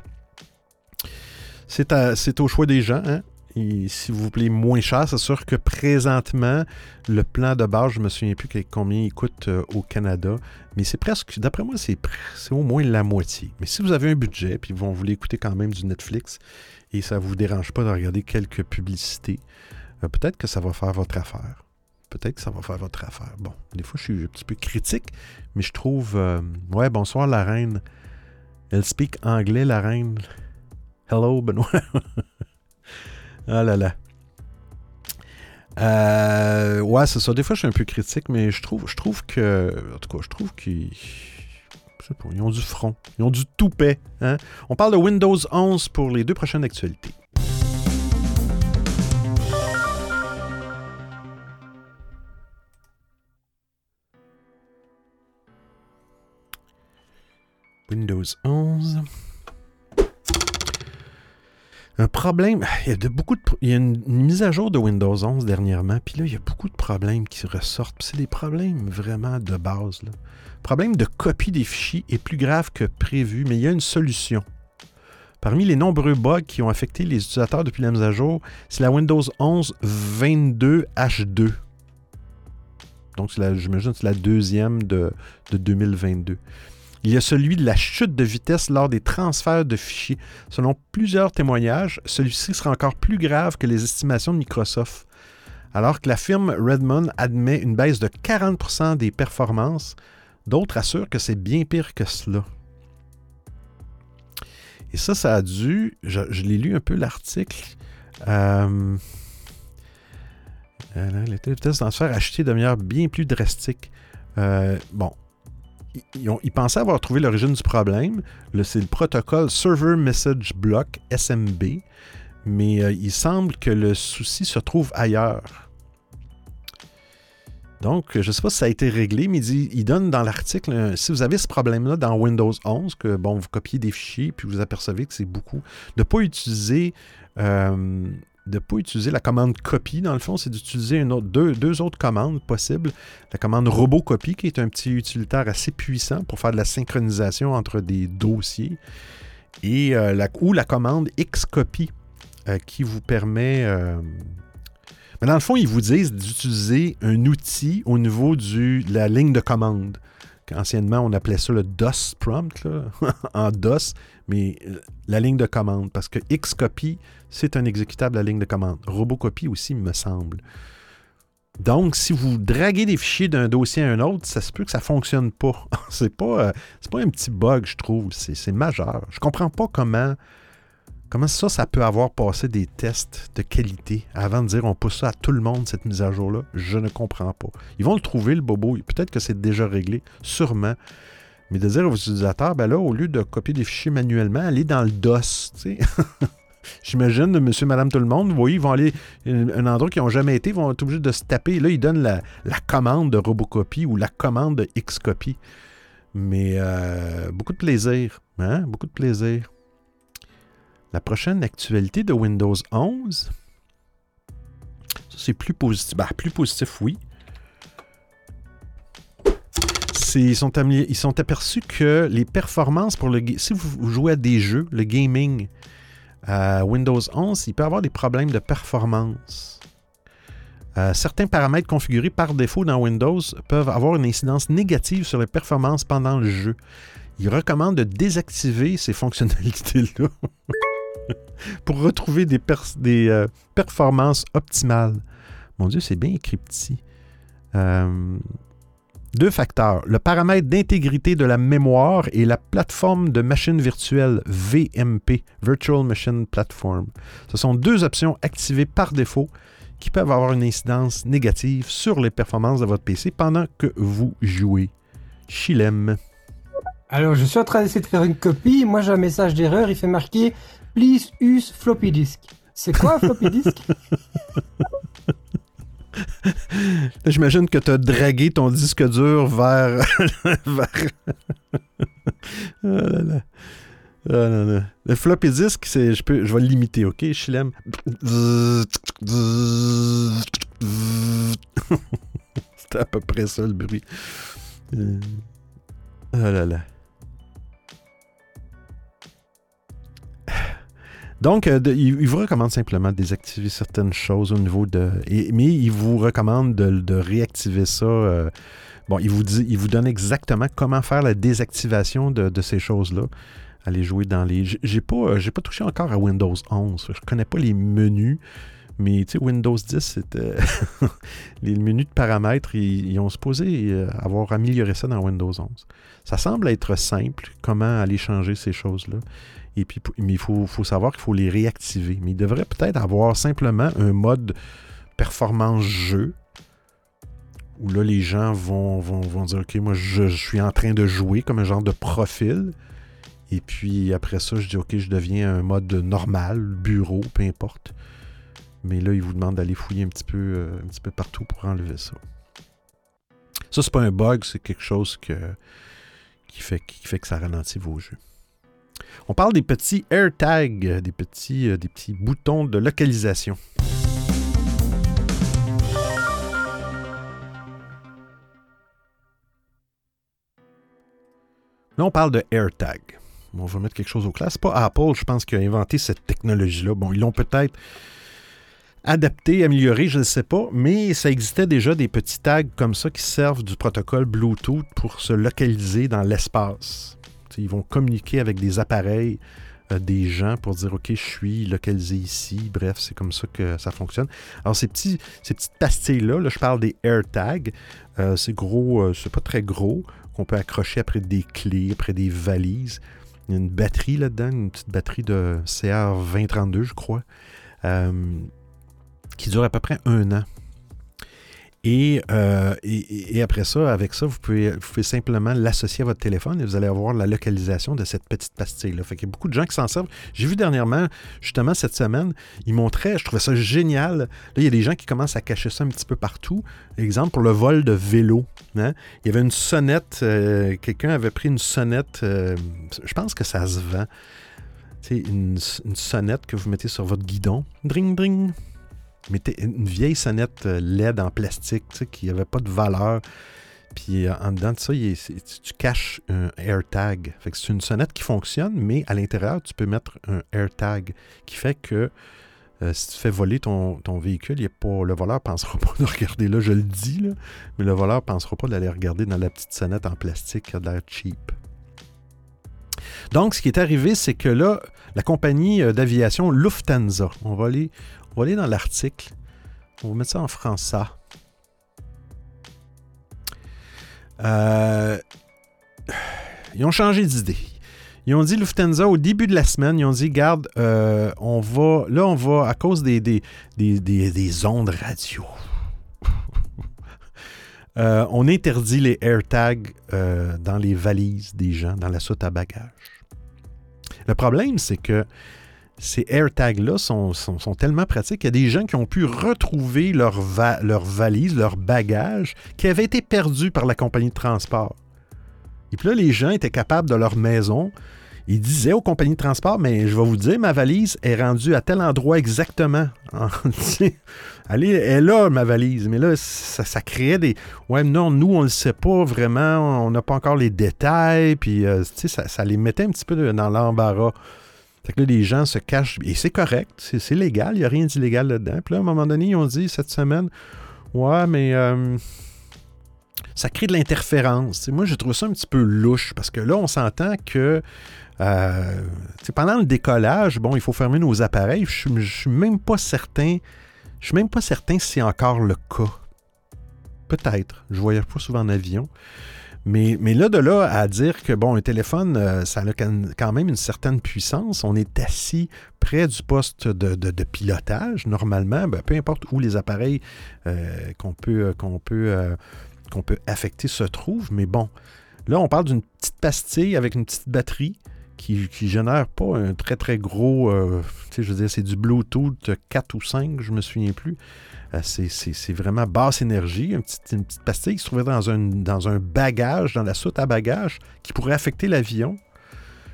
C'est au choix des gens. Hein? Si vous voulez moins cher, c'est sûr que présentement, le plan de base, je ne me souviens plus combien il coûte euh, au Canada, mais c'est presque, d'après moi, c'est au moins la moitié. Mais si vous avez un budget, puis vous voulez écouter quand même du Netflix, et ça ne vous dérange pas de regarder quelques publicités, euh, peut-être que ça va faire votre affaire. Peut-être que ça va faire votre affaire. Bon, des fois, je suis un petit peu critique, mais je trouve... Euh, ouais, bonsoir la reine. Elle speak anglais, la reine. Hello, Benoît. ah là là. Euh, ouais, c'est ça. Des fois, je suis un peu critique, mais je trouve, je trouve que. En tout cas, je trouve qu'ils. Je sais pas, ils ont du front. Ils ont du toupet. Hein? On parle de Windows 11 pour les deux prochaines actualités. Windows 11 un problème. Il y a, de beaucoup de, il y a une, mise à jour de Windows 11 dernièrement, puis là, il y a beaucoup de problèmes qui ressortent. C'est des problèmes vraiment de base. Le problème de copie des fichiers est plus grave que prévu, mais il y a une solution. Parmi les nombreux bugs qui ont affecté les utilisateurs depuis la mise à jour, c'est la Windows 11 22H2. Donc, j'imagine que c'est la deuxième de, de 2022. Il y a celui de la chute de vitesse lors des transferts de fichiers. Selon plusieurs témoignages, celui-ci sera encore plus grave que les estimations de Microsoft. Alors que la firme Redmond admet une baisse de 40% des performances, d'autres assurent que c'est bien pire que cela. Et ça, ça a dû, je, l'ai lu un peu l'article, euh, euh les vitesse de transfert acheté de manière bien plus drastique. Euh, bon, ils, pensaient avoir trouvé l'origine du problème. C'est le protocole Server Message Block, SMB. Mais euh, il semble que le souci se trouve ailleurs. Donc, je ne sais pas si ça a été réglé, mais il, donne dans l'article, si vous avez ce problème-là dans Windows 11, que bon, vous copiez des fichiers, puis vous apercevez que c'est beaucoup, de ne pas utiliser euh, de ne pas utiliser la commande copie, dans le fond, c'est d'utiliser deux, autres commandes possibles. La commande robot copie, qui est un petit utilitaire assez puissant pour faire de la synchronisation entre des dossiers, et euh, la, ou la commande xcopy, euh, qui vous permet... Euh, mais dans le fond, ils vous disent d'utiliser un outil au niveau de la ligne de commande. Anciennement, on appelait ça le DOS prompt, en DOS, mais la ligne de commande, parce que xcopy, c'est un exécutable à ligne de commande. Robocopie aussi, me semble. Donc, si vous draguez des fichiers d'un dossier à un autre, ça se peut que ça ne fonctionne pas. c'est pas, euh, pas un petit bug, je trouve. C'est majeur. Je comprends pas comment, comment ça, ça peut avoir passé des tests de qualité avant de dire on pousse ça à tout le monde, cette mise à jour-là. Je ne comprends pas. Ils vont le trouver, le bobo. Peut-être que c'est déjà réglé, sûrement. Mais de dire aux utilisateurs, ben là, au lieu de copier des fichiers manuellement, allez dans le DOS. J'imagine, monsieur, madame, tout le monde, vous voyez, ils vont aller un endroit qu'ils n'ont jamais été, ils vont être obligés de se taper. Là, ils donnent la, commande de Robocopie ou la commande de Xcopy. Mais euh, beaucoup de plaisir. Hein? Beaucoup de plaisir. La prochaine actualité de Windows 11, C'est plus positif. Ben, plus positif, oui. Ils sont, ils sont aperçus que les performances pour le... Si vous jouez à des jeux, le gaming à Windows 11, il peut avoir des problèmes de performance. Euh, certains paramètres configurés par défaut dans Windows peuvent avoir une incidence négative sur les performances pendant le jeu. Il recommande de désactiver ces fonctionnalités-là pour retrouver des, euh, performances optimales. Mon Dieu, c'est bien écrit petit. Euh, deux facteurs, le paramètre d'intégrité de la mémoire et la plateforme de machine virtuelle VMP, Virtual Machine Platform. Ce sont deux options activées par défaut qui peuvent avoir une incidence négative sur les performances de votre PC pendant que vous jouez. Chilem. Alors, je suis en train d'essayer de faire une copie. Moi, j'ai un message d'erreur. Il fait marquer Please use floppy disk. C'est quoi un floppy disk? J'imagine que tu as dragué ton disque dur vers. vers... oh là là. Oh là là. Le floppy disk, c'est, je, peux, je vais l'imiter, ok? L'aime. C'était à peu près ça le bruit. Oh là là. Donc, euh, il, vous recommande simplement de désactiver certaines choses au niveau de. mais il vous recommande de, réactiver ça. Euh, bon, il vous, dit, il vous donne exactement comment faire la désactivation de, ces choses-là. Allez jouer dans les. J'ai pas, euh, j'ai pas touché encore à Windows 11. Je connais pas les menus. Mais tu sais, Windows 10, c'était. les menus de paramètres, ils, ils, ont supposé avoir amélioré ça dans Windows 11. Ça semble être simple, comment aller changer ces choses-là. Mais il faut, savoir qu'il faut les réactiver. Mais il devrait peut-être avoir simplement un mode performance jeu où là, les gens vont, dire OK, moi, je, suis en train de jouer comme un genre de profil. Et puis après ça, je dis OK, je deviens un mode normal, bureau, peu importe. Mais là, il vous demande d'aller fouiller un petit peu, euh, partout pour enlever ça. Ça, c'est pas un bug, c'est quelque chose qui fait que ça ralentit vos jeux. On parle des petits AirTags, des petits, euh, des petits boutons de localisation. Là, on parle de AirTag. on va mettre quelque chose au clair. C'est pas Apple, je pense, qui a inventé cette technologie-là. Bon, ils l'ont peut-être adapté, amélioré, je ne sais pas, mais ça existait déjà des petits tags comme ça qui servent du protocole Bluetooth pour se localiser dans l'espace. Ils vont communiquer avec des appareils euh, des gens pour dire OK, je suis localisé ici. Bref, c'est comme ça que ça fonctionne. Alors, ces, petits, ces petites pastilles-là, là, je parle des AirTags. Euh, c'est gros, euh, c'est pas très gros, qu'on peut accrocher après des clés, après des valises. Il y a une batterie là-dedans, une petite batterie de CR2032, je crois, qui dure à peu près un an. Euh, et, après ça, avec ça, vous pouvez, simplement l'associer à votre téléphone et vous allez avoir la localisation de cette petite pastille-là. Fait qu'il y a beaucoup de gens qui s'en servent. J'ai vu dernièrement, justement cette semaine, ils montraient, je trouvais ça génial. Là, il y a des gens qui commencent à cacher ça un petit peu partout. Exemple, pour le vol de vélo. Hein. Il y avait une sonnette, euh, quelqu'un avait pris une sonnette, euh, je pense que ça se vend. Une, une sonnette que vous mettez sur votre guidon. Dring, dring mettez une vieille sonnette euh, LED en plastique qui n'avait pas de valeur. Puis euh, en dedans de ça, tu, caches un AirTag. Fait que c'est une sonnette qui fonctionne, mais à l'intérieur, tu peux mettre un AirTag qui fait que euh, si tu fais voler ton, véhicule, y a pas, le voleur ne pensera pas de regarder là, je le dis, là, mais le voleur ne pensera pas d'aller regarder dans la petite sonnette en plastique qui a l'air cheap. Donc, ce qui est arrivé, c'est que là, la compagnie d'aviation Lufthansa, on va aller on va aller dans l'article. On va mettre ça en français. Euh, ils ont changé d'idée. Ils ont dit Lufthansa au début de la semaine, ils ont dit garde, euh, on va là on va à cause des, des, des, ondes radio. Euh, on interdit les AirTags dans les valises des gens, dans la soute à bagages. Le problème, c'est que ces AirTags-là sont, tellement pratiques qu'il y a des gens qui ont pu retrouver leur, leur valise, leur bagage, qui avait été perdu par la compagnie de transport. Et puis là, les gens étaient capables de leur maison, il disait aux compagnies de transport, mais je vais vous dire, ma valise est rendue à tel endroit exactement. Allez, elle est là, ma valise. Mais là, ça, ça créait des. Ouais, non, nous, on ne le sait pas vraiment. On n'a pas encore les détails. Puis, euh, tu sais, ça, les mettait un petit peu dans l'embarras. Fait que là, les gens se cachent. Et c'est correct. C'est légal. Il n'y a rien d'illégal là-dedans. Puis là, à un moment donné, ils ont dit cette semaine Ouais, mais. Euh, ça crée de l'interférence. Moi, je trouve ça un petit peu louche parce que là, on s'entend que euh, pendant le décollage, bon, il faut fermer nos appareils. Je ne suis même pas certain. Je suis même pas certain si c'est encore le cas. Peut-être. Je voyage pas souvent en avion. Mais, là, de là à dire que, bon, un téléphone, euh, ça a quand même une certaine puissance. On est assis près du poste de, pilotage, normalement, ben, peu importe où les appareils euh, qu'on peut, qu'on peut, affecter se trouvent. Mais bon, là, on parle d'une petite pastille avec une petite batterie qui, qui génère pas un très très gros. Euh, je veux dire, c'est du Bluetooth 4 ou 5, je me souviens plus. Euh, c'est vraiment basse énergie, une petite, pastille qui se trouvait dans un, bagage, dans la soute à bagages, qui pourrait affecter l'avion.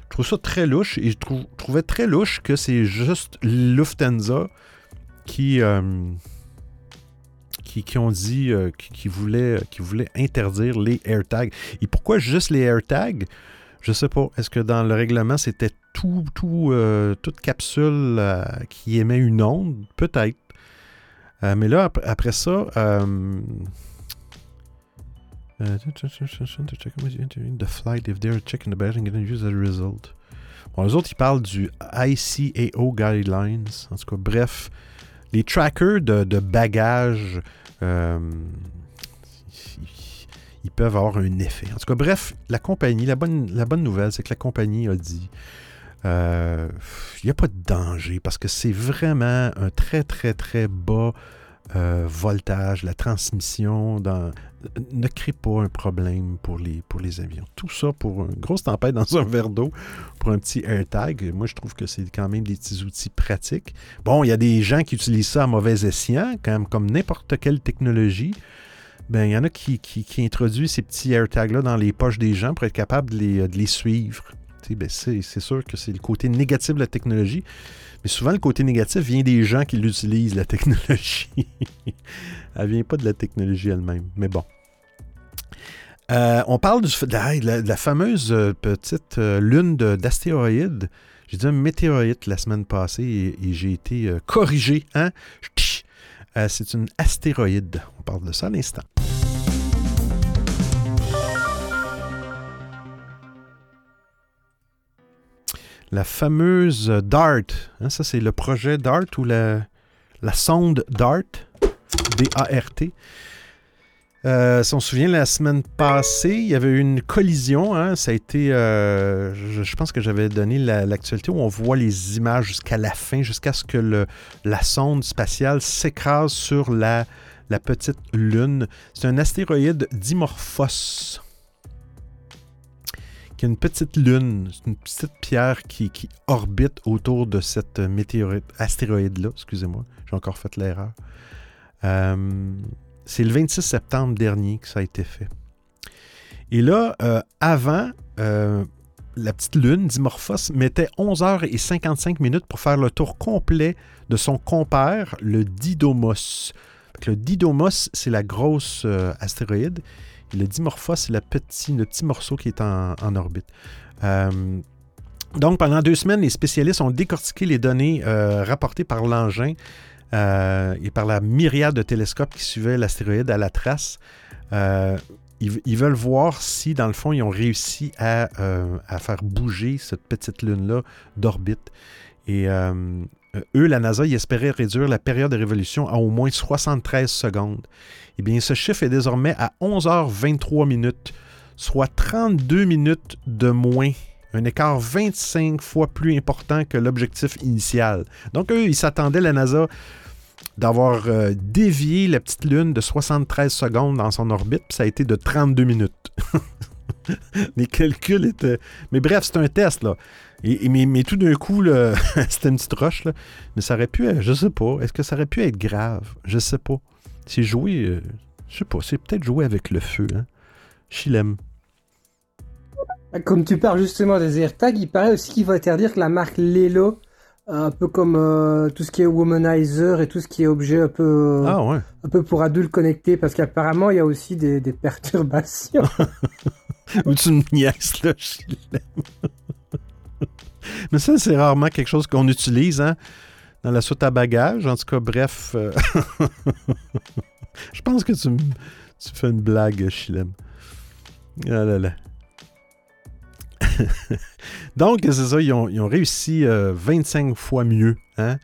Je trouve ça très louche et je trouvais très louche que c'est juste Lufthansa qui, euh, qui, ont dit voulaient, qui voulaient interdire les AirTags. Et pourquoi juste les AirTags? Je sais pas. Est-ce que dans le règlement, c'était tout, euh, toute capsule euh, qui émet une onde? Peut-être. Euh, mais là, après, ça. the flight if they're checking the badge and getting used as result. Bon, les autres, ils parlent du ICAO Guidelines. En tout cas, bref, les trackers de, de bagages ils peuvent avoir un effet. En tout cas, bref, la compagnie, la bonne, la bonne nouvelle, c'est que la compagnie a dit euh, il n'y a pas de danger parce que c'est vraiment un très, très, très bas euh, voltage. La transmission ne crée pas un problème pour les, pour les avions. Tout ça pour une grosse tempête dans un verre d'eau, pour un petit AirTag. Moi, je trouve que c'est quand même des petits outils pratiques. Bon, il y a des gens qui utilisent ça à mauvais escient, quand comme n'importe quelle technologie ben, il y en a qui, qui, introduisent ces petits AirTags-là dans les poches des gens pour être capable les, de les suivre. Ben c'est sûr que c'est le côté négatif de la technologie. Mais souvent, le côté négatif vient des gens qui l'utilisent, la technologie. elle vient pas de la technologie elle-même. Mais bon. Euh, on parle du, de, la, fameuse euh, petite euh, lune d'astéroïdes. J'ai dit un météorite la semaine passée et, j'ai été corrigé. Hein? c'est une astéroïde. On parle de ça à l'instant. La fameuse DART. Hein, ça, c'est le projet DART ou la, la sonde DART, D-A-R-T. Euh, si on se souvient, la semaine passée, il y avait eu une collision. Hein, ça a été, euh, je, pense que j'avais donné l'actualité où on voit les images jusqu'à la fin, jusqu'à ce que la sonde spatiale s'écrase sur la, la petite lune. C'est un astéroïde Dimorphos qui a une petite lune, une petite pierre qui, orbite autour de cette météorite, astéroïde-là, excusez-moi, j'ai encore fait l'erreur. Euh, c'est le 26 septembre dernier que ça a été fait. Et là, euh, avant, euh, la petite lune, Dimorphos, mettait 11h55 minutes pour faire le tour complet de son compère, le Didymos. Le Didymos, c'est la grosse astéroïde. Le dimorphos, c'est le petit, le petit morceau qui est en, orbite. Euh, donc, pendant deux semaines, les spécialistes ont décortiqué les données euh, rapportées par l'engin euh, et par la myriade de télescopes qui suivaient l'astéroïde à la trace. Ils, veulent voir si, dans le fond, ils ont réussi à, à faire bouger cette petite lune-là d'orbite. Et eux, la NASA, ils espéraient réduire la période de révolution à au moins 73 secondes. Eh bien, ce chiffre est désormais à 11h23 minutes, soit 32 minutes de moins. Un écart 25 fois plus important que l'objectif initial. Donc, eux, ils s'attendaient, la NASA, d'avoir euh, dévié la petite Lune de 73 secondes dans son orbite, puis ça a été de 32 minutes. Les calculs étaient... Mais bref, c'est un test, là. Et, mais, tout d'un coup, c'était une petite roche, là. Mais ça aurait pu être, je sais pas, est-ce que ça aurait pu être grave? Je sais pas. C'est jouer, euh, je sais pas, c'est peut-être jouer avec le feu. Hein? Chilem. Comme tu parles justement des AirTags, il paraît aussi qu'il va interdire que la marque Lelo, un peu comme euh, tout ce qui est womanizer et tout ce qui est objet un peu, Ah ouais. un peu pour adultes connectés, parce qu'apparemment il y a aussi des, des perturbations. Ou tu me niaises, là, je. Mais ça, c'est rarement quelque chose qu'on utilise, hein, dans la soute à bagages. En tout cas, bref. euh, je pense que tu, tu fais une blague, Chilem. Ah là là. Donc, c'est ça, ils ont, ils ont réussi euh, 25 fois mieux. Hein?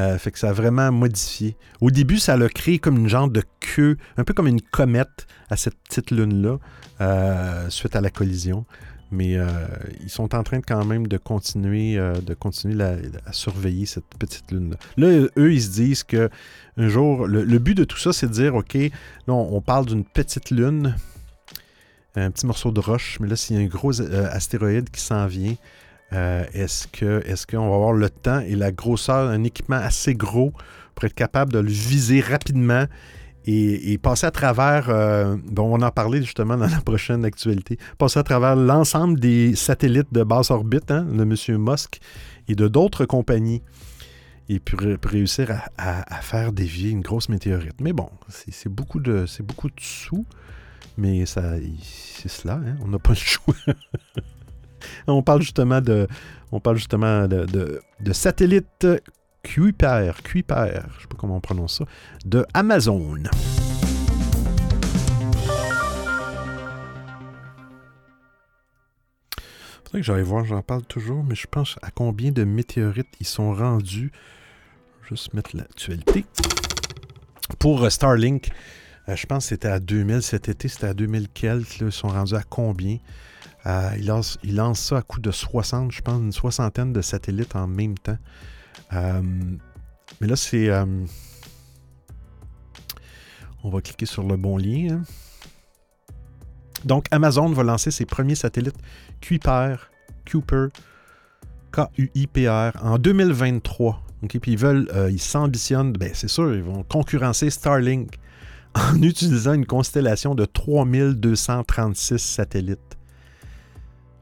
Euh, fait que ça a vraiment modifié. Au début, ça l'a créé comme une genre de queue, un peu comme une comète à cette petite lune-là, euh, suite à la collision. Mais euh, ils sont en train de, quand même de continuer, de continuer à surveiller cette petite lune-là. Là, eux, ils se disent que un jour, le, but de tout ça, c'est de dire, OK, là, on, on parle d'une petite lune, un petit morceau de roche, mais là, s'il y a un gros astéroïde qui s'en vient, euh, est-ce que est-ce qu'on va avoir le temps et la grosseur d'un équipement assez gros pour être capable de le viser rapidement et, passer à travers, euh, bon, on en parler justement dans la prochaine actualité, passer à travers l'ensemble des satellites de basse orbite hein, de M. Musk et de d'autres compagnies et pour réussir à, faire dévier une grosse météorite. Mais bon, c'est c'est beaucoup de c'est beaucoup de sous, mais ça c'est cela, hein, on n'a pas le choix. on parle justement de on parle justement de, de, satellites Kuiper, Kuiper, je sais pas comment on prononce ça, de Amazon. Faudrait que j'aille voir, j'en parle toujours, mais je pense à combien de météorites ils sont rendus. Juste mettre l'actualité. Pour euh, Starlink, euh, je pense que c'était à 2000 cet été, c'était à 2000 quelques. ils sont rendus à combien? Euh, ils, lancent, ça à coût de 60, je pense, une soixantaine de satellites en même temps. Euh, mais là, c'est. euh, on va cliquer sur le bon lien. hein. Donc, Amazon va lancer ses premiers satellites Kuiper, Cooper, K-U-I-P-R, en 2023. OK, Puis ils veulent, euh, ils s'ambitionnent, ben c'est sûr, ils vont concurrencer Starlink en utilisant une constellation de 3236 satellites.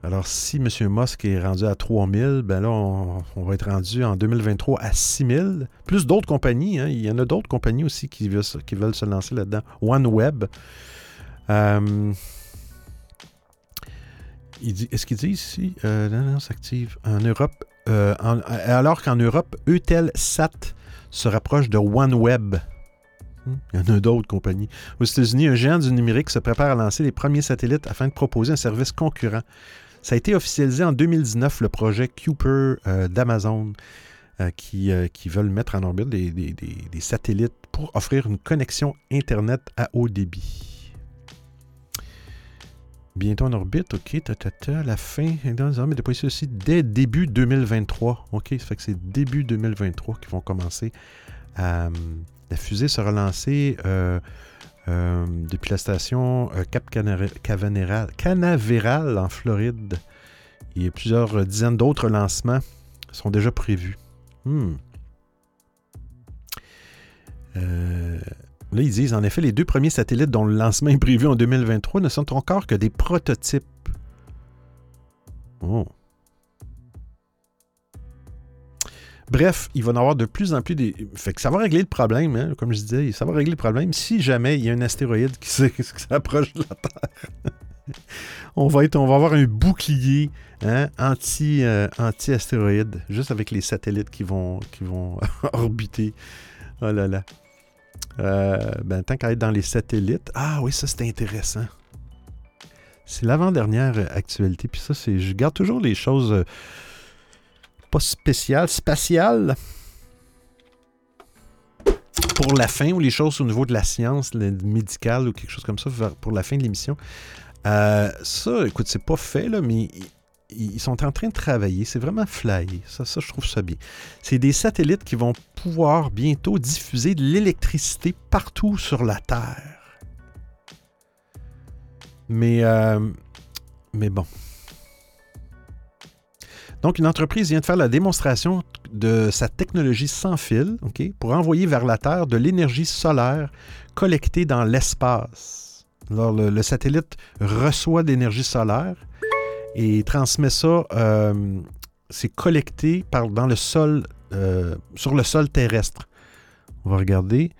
Alors, si M. Musk est rendu à 3000, ben là, on, va être rendu en 2023 à 6000. Plus d'autres compagnies. hein. Il y en a d'autres compagnies aussi qui veulent, se- lancer là-dedans. OneWeb. Euh, Est-ce qu'il dit ici? Euh, L'annonce active en Europe. euh, alors qu'en Europe, Eutelsat se rapproche de OneWeb. Hmm, Il y en a d'autres compagnies. Aux États-Unis, un géant du numérique se prépare à lancer les premiers satellites afin de proposer un service concurrent. Ça a été officialisé en 2019, le projet Cooper euh, d'Amazon, euh, qui, euh, qui veulent mettre en orbite des, des- satellites pour offrir une connexion Internet à haut débit. Bientôt en orbite, ok, ta, ta, ta, la fin, mais dès début 2023. Ok, ça fait que c'est début 2023 qu'ils vont commencer à. La fusée sera lancée euh, euh, depuis la station euh, Cap Canaveral, en Floride. A plusieurs dizaines d'autres lancements sont déjà prévus. Hmm. Là, ils disent en effet, les deux premiers satellites dont le lancement est prévu en 2023 ne sont encore que des prototypes. Oh. Bref, il va en avoir de plus en plus des. Fait que ça va régler le problème, hein, comme je disais, ça va régler le problème si jamais il y a un astéroïde qui s'approche de la Terre. on, va on va avoir un bouclier hein, euh, anti-astéroïde, juste avec les satellites qui vont, orbiter. Oh là là. Euh, ben, tant qu'à être dans les satellites. Ah oui, ça c'est intéressant. C'est l'avant-dernière actualité. Puis ça, c'est. Je garde toujours les choses euh, pas spéciales, spatiales. Pour la fin, ou les choses au niveau de la science, le médical ou quelque chose comme ça, pour la fin de l'émission. Euh, ça, écoute, c'est pas fait, là, mais ils, ils sont en train de travailler. C'est vraiment flyé. Ça, ça, je trouve ça bien. C'est des satellites qui vont pouvoir bientôt diffuser de l'électricité partout sur la Terre. Mais, euh, mais bon. Donc, une entreprise vient de faire la démonstration de sa technologie sans fil pour envoyer vers la Terre de l'énergie solaire collectée dans l'espace. Alors, le, satellite reçoit de l'énergie solaire et transmet ça. euh, c'est collecté euh, sur le sol terrestre. On va regarder.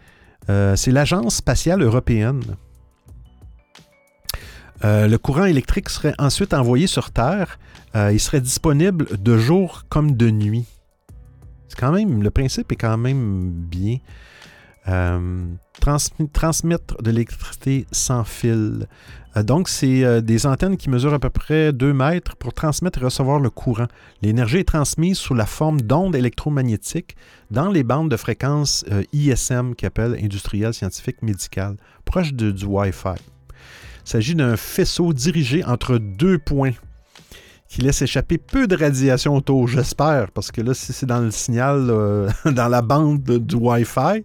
Euh, c'est l'Agence spatiale européenne. Euh, le courant électrique serait ensuite envoyé sur Terre. Euh, il serait disponible de jour comme de nuit. C'est quand même, le principe est quand même bien. Euh, transmettre de l'électricité sans fil. Donc, c'est des antennes qui mesurent à peu près 2 mètres pour transmettre et recevoir le courant. L'énergie est transmise sous la forme d'ondes électromagnétiques dans les bandes de fréquence ISM, qui appelle industriel, scientifique, médical, proche du Wi-Fi. Il s'agit d'un faisceau dirigé entre deux points qui laisse échapper peu de radiation autour, j'espère, parce que là, si c'est dans le signal, euh, dans la bande de- du Wi-Fi,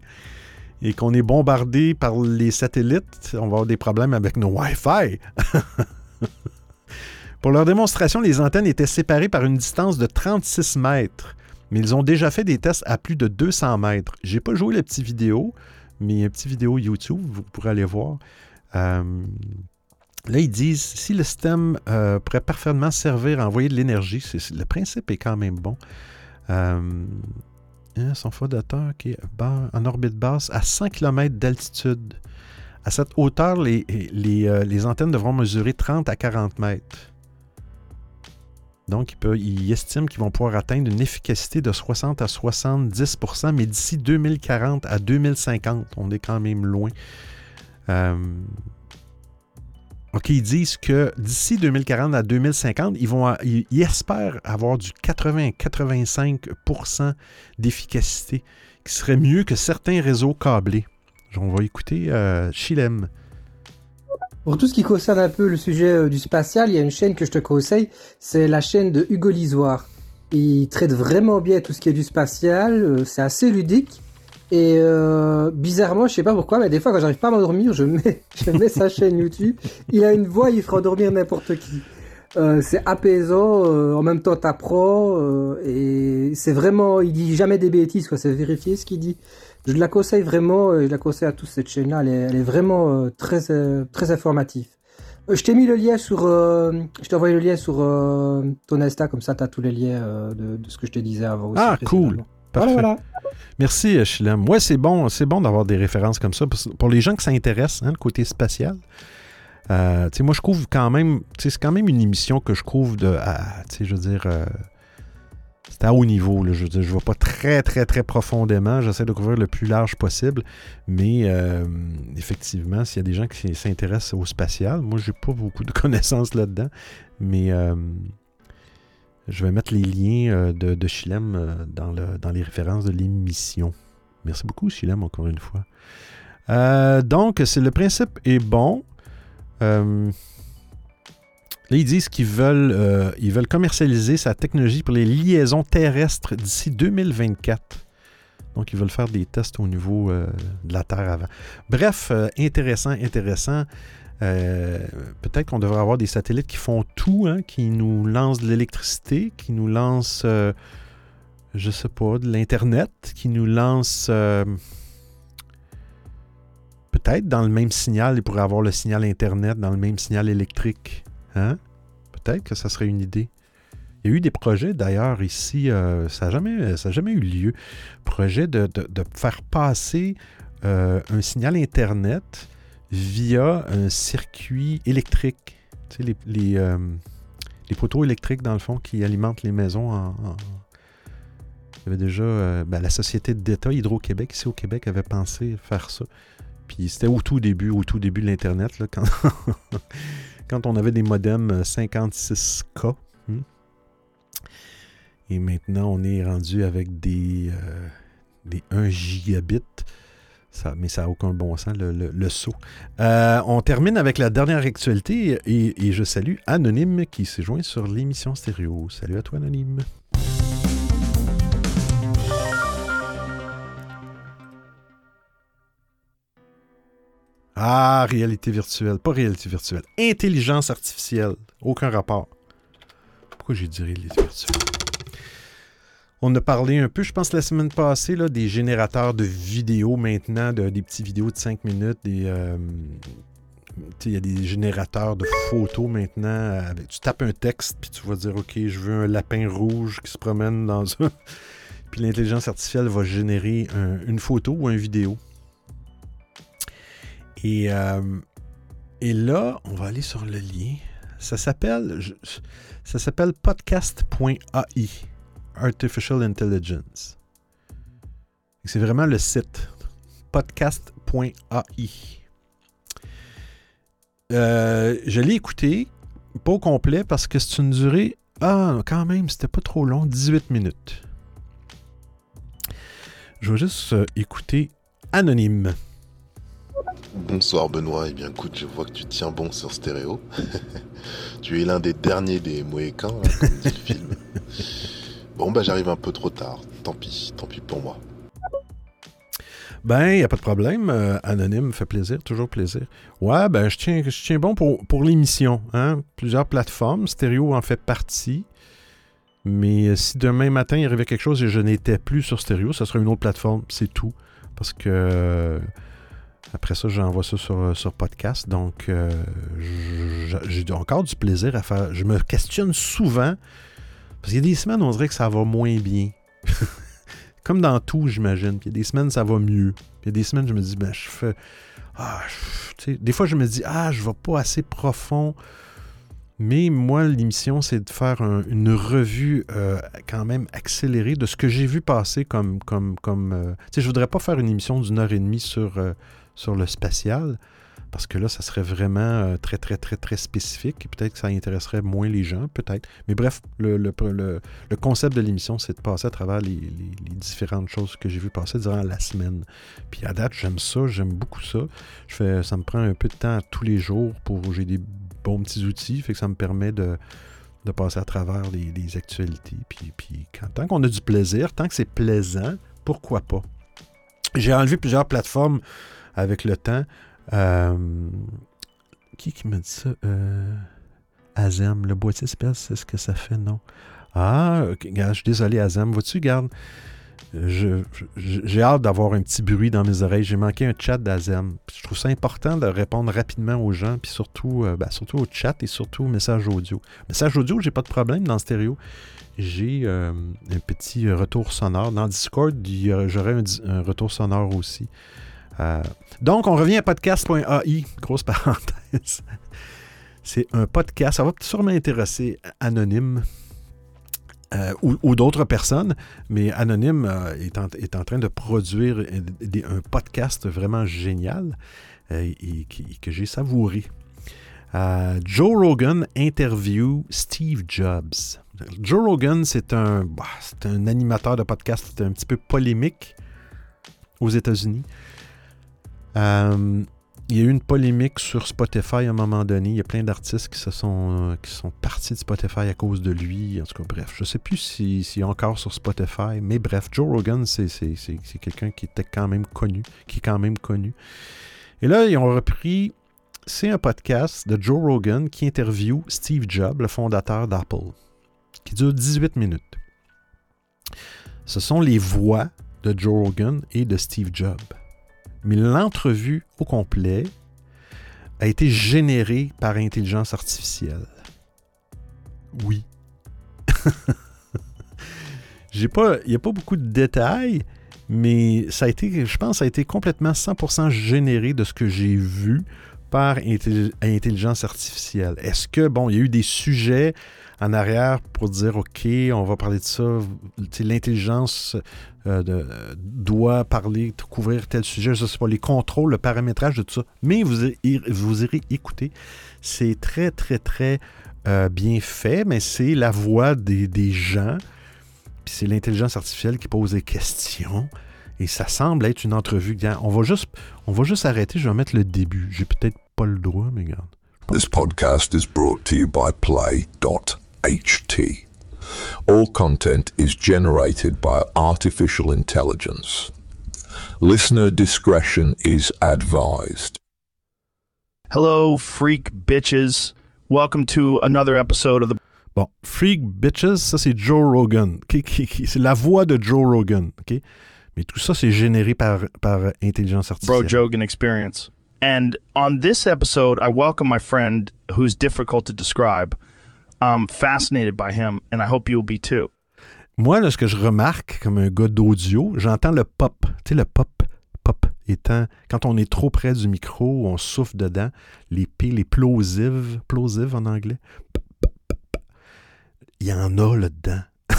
et qu'on est bombardé par les satellites, on va avoir des problèmes avec nos Wi-Fi. Pour leur démonstration, les antennes étaient séparées par une distance de 36 mètres, mais ils ont déjà fait des tests à plus de 200 mètres. J'ai pas joué la petite vidéo, mais il y a une petite vidéo YouTube, vous pourrez aller voir. Euh, Là, ils disent si le système euh, pourrait parfaitement servir à envoyer de l'énergie, le principe est quand même bon. Euh, hein, son fondateur qui est en orbite basse à 100 km d'altitude. À cette hauteur, les, les, euh, les antennes devront mesurer 30 à 40 mètres. Donc, il, peut, il estime qu'ils vont pouvoir atteindre une efficacité de 60 à 70% mais d'ici 2040 à 2050, on est quand même loin. OK, ils disent que d'ici 2040 à 2050, ils, vont, ils, espèrent avoir du 80-85% d'efficacité, qui serait mieux que certains réseaux câblés. On va écouter euh. Pour tout ce qui concerne un peu le sujet euh, du spatial, il y a une chaîne que je te conseille, c'est la chaîne de Hugo Lisoire. Il traite vraiment bien tout ce qui est du spatial, euh, c'est assez ludique. Et euh, bizarrement, je sais pas pourquoi, mais des fois quand j'arrive pas à m'endormir, je mets, je mets sa chaîne YouTube. Il a une voix, il fera endormir n'importe qui. Euh, c'est apaisant, euh, en même temps t'apprends, euh, et c'est vraiment, il dit jamais des bêtises, quoi, c'est vérifier ce qu'il dit. Je la conseille vraiment, euh, je la conseille à tous cette chaîne-là, elle est, elle est vraiment euh, très, euh, très informative. Je t'ai mis le lien sur, euh, je t'ai envoyé le lien sur euh, ton Insta, comme ça t'as tous les liens euh, de, de ce que je te disais avant aussi. Ah, cool. Précédemment. Parfait. Voilà, voilà. Merci, euh, Chilem. Ouais, c'est bon, c'est bon d'avoir des références comme ça. Pour les gens que ça intéresse, hein, le côté spatial. Euh, moi, je couvre quand même. C'est quand même une émission que je couvre de. sais, je veux dire. euh, c'est à haut niveau. Là, je ne vais pas très, très, très profondément. J'essaie de couvrir le plus large possible. Mais euh, effectivement, s'il y a des gens qui s'intéressent au spatial, moi, j'ai pas beaucoup de connaissances là-dedans. Mais euh, je vais mettre les liens euh, de, de Chilem euh, dans, le, dans les références de l'émission. Merci beaucoup, Chilem, encore une fois. Euh, donc, le principe est bon. Là, ils disent qu'ils veulent, commercialiser sa technologie pour les liaisons terrestres d'ici 2024. Donc, ils veulent faire des tests au niveau de la Terre avant. Bref, intéressant, intéressant. Euh, Peut-être qu'on devrait avoir des satellites qui font tout, hein, qui nous lancent de l'électricité, qui nous lancent, euh, je sais pas, de l'Internet, qui nous lancent euh, peut-être dans le même signal, il pourrait avoir le signal Internet dans le même signal électrique. Hein? Peut-être que ça serait une idée. Il y a eu des projets d'ailleurs ici, euh, ça n'a jamais, ça jamais eu lieu. Projet de, faire passer un signal Internet via un circuit électrique. Tu sais, les, les, euh, les poteaux électriques, dans le fond, qui alimentent les maisons en. Il y avait déjà. euh, ben, la société d'État Hydro-Québec, ici au Québec, avait pensé faire ça. Puis c'était au tout début, au tout début de l'Internet, quand, quand on avait des modems euh, 56K. hmm. Et maintenant, on est rendu avec des, euh, des 1 gigabit. Mais ça n'a aucun bon sens, le, saut. Euh, on termine avec la dernière actualité et, et je salue Anonyme qui s'est joint sur l'émission stéréo. Salut à toi, Anonyme. Ah, réalité virtuelle. Pas réalité virtuelle. Intelligence artificielle. Aucun rapport. Pourquoi j'ai dit réalité virtuelle? On a parlé un peu, je pense, la semaine passée, là, des générateurs de vidéos maintenant, de- des petites vidéos de 5 minutes, euh, il y a des générateurs de photos maintenant. Tu tapes un texte, puis tu vas dire, OK, je veux un lapin rouge qui se promène dans un... puis l'intelligence artificielle va générer une photo ou une vidéo. Et, euh, et là, on va aller sur le lien. Ça s'appelle podcast.ai, Artificial Intelligence. C'est vraiment le site podcast.ai. Euh, je l'ai écouté, pas au complet, parce que c'est une durée. Ah, quand même, c'était pas trop long, 18 minutes. Je vais juste euh, écouter Anonyme. Bonsoir Benoît, et eh bien écoute, je vois que tu tiens bon sur stéréo. tu es l'un des derniers des Mohicans, comme dit le film. Bon bah j'arrive un peu trop tard, tant pis, tant pis pour moi. Ben, il n'y a pas de problème. Euh, anonyme, fait plaisir, toujours plaisir. Ouais, ben, je tiens, bon pour, l'émission. Hein? Plusieurs plateformes. Stéréo en fait partie. Mais euh, si demain matin il arrivait quelque chose et je n'étais plus sur Stéréo, ça serait une autre plateforme. C'est tout. Parce que. Euh, après ça, j'envoie ça sur, sur podcast. Donc, j'ai encore du plaisir à faire. Je me questionne souvent. Parce qu'il y a des semaines, on dirait que ça va moins bien. Comme dans tout, j'imagine. Puis il y a des semaines, ça va mieux. Puis il y a des semaines, je me dis, ben, je fais. Ah, des fois, je me dis, ah, je vais pas assez profond. Mais moi, l'émission, c'est de faire une revue euh, quand même accélérée de ce que j'ai vu passer comme. comme, comme euh, sais, je voudrais pas faire une émission d'une heure et demie sur, euh, sur le spatial parce que là, ça serait vraiment euh, très, très, très, très spécifique. Peut-être que ça intéresserait moins les gens, peut-être. Mais bref, le, le, le, concept de l'émission, c'est de passer à travers les, différentes choses que j'ai vues passer durant la semaine. Puis à date, j'aime ça, j'aime beaucoup ça. Je fais, ça me prend un peu de temps tous les jours pour. J'ai des bons petits outils, fait que ça me permet de, de passer à travers les, actualités. Puis, puis quand, tant qu'on a du plaisir, tant que c'est plaisant, pourquoi pas? J'ai enlevé plusieurs plateformes avec le temps. Euh, qui qui m'a dit ça? Euh, Azem, le boîtier spécial, c'est ce que ça fait, non? Ah, je suis désolé, Azem. Vois-tu, garde, j'ai hâte d'avoir un petit bruit dans mes oreilles. J'ai manqué un chat d'Azem. Je trouve ça important de répondre rapidement aux gens, puis surtout, euh, ben, surtout au chat et surtout au message audio. Message audio, j'ai pas de problème dans stéréo. J'ai un petit retour sonore. Dans Discord, j'aurai un, retour sonore aussi. Euh, donc, on revient à podcast.ai, grosse parenthèse. C'est un podcast, ça va sûrement intéresser Anonyme euh, ou, d'autres personnes, mais Anonyme euh, est, en, train de produire un podcast vraiment génial et, que j'ai savouré. Joe Rogan interview Steve Jobs. Joe Rogan, c'est un, bah, un animateur de podcast un petit peu polémique aux États-Unis. Euh, il y a eu une polémique sur Spotify à un moment donné. Il y a plein d'artistes qui sont, euh, qui sont partis de Spotify à cause de lui. En tout cas, bref, je ne sais plus s'il si est encore sur Spotify, mais bref, Joe Rogan, c'est quelqu'un qui était quand même connu, qui est quand même connu. Et là, ils ont repris. C'est un podcast de Joe Rogan qui interviewe Steve Jobs, le fondateur d'Apple, qui dure 18 minutes. Ce sont les voix de Joe Rogan et de Steve Jobs mais l'entrevue au complet a été générée par intelligence artificielle. Oui. J'ai pas, il n'y a pas beaucoup de détails, mais ça a été, je pense, ça a été complètement 100% généré de ce que j'ai vu par intelligence artificielle. Est-ce que, bon, il y a eu des sujets en arrière pour dire, OK, on va parler de ça, l'intelligence euh, doit parler, couvrir tel sujet, je ne sais pas, les contrôles, le paramétrage de tout ça. Mais vous, vous irez écouter. C'est très, très, très euh, bien fait, mais c'est la voix des, des gens, puis c'est l'intelligence artificielle qui pose des questions. Et ça semble être une entrevue. On va juste, on va juste arrêter. Je vais mettre le début. J'ai peut-être pas le droit, mais regarde. This podcast is brought to you by Play.ht. All content is generated by artificial intelligence. Listener discretion is advised. Hello, freak bitches. Welcome to another episode of the Bon, Freak Bitches, ça c'est Joe Rogan. C'est la voix de Joe Rogan. ok Mais tout ça, c'est généré par, par intelligence artificielle. Bro Jogan Experience. And on this episode, I welcome my friend who's difficult to describe. I'm fascinated by him, and I hope you'll be too. Moi, là, ce que je remarque comme un gars d'audio, j'entends le pop. Tu sais, le pop, pop étant, quand on est trop près du micro, on souffle dedans, les P, les plosives, plosives en anglais. Pop, pop, pop. Il y en a là-dedans.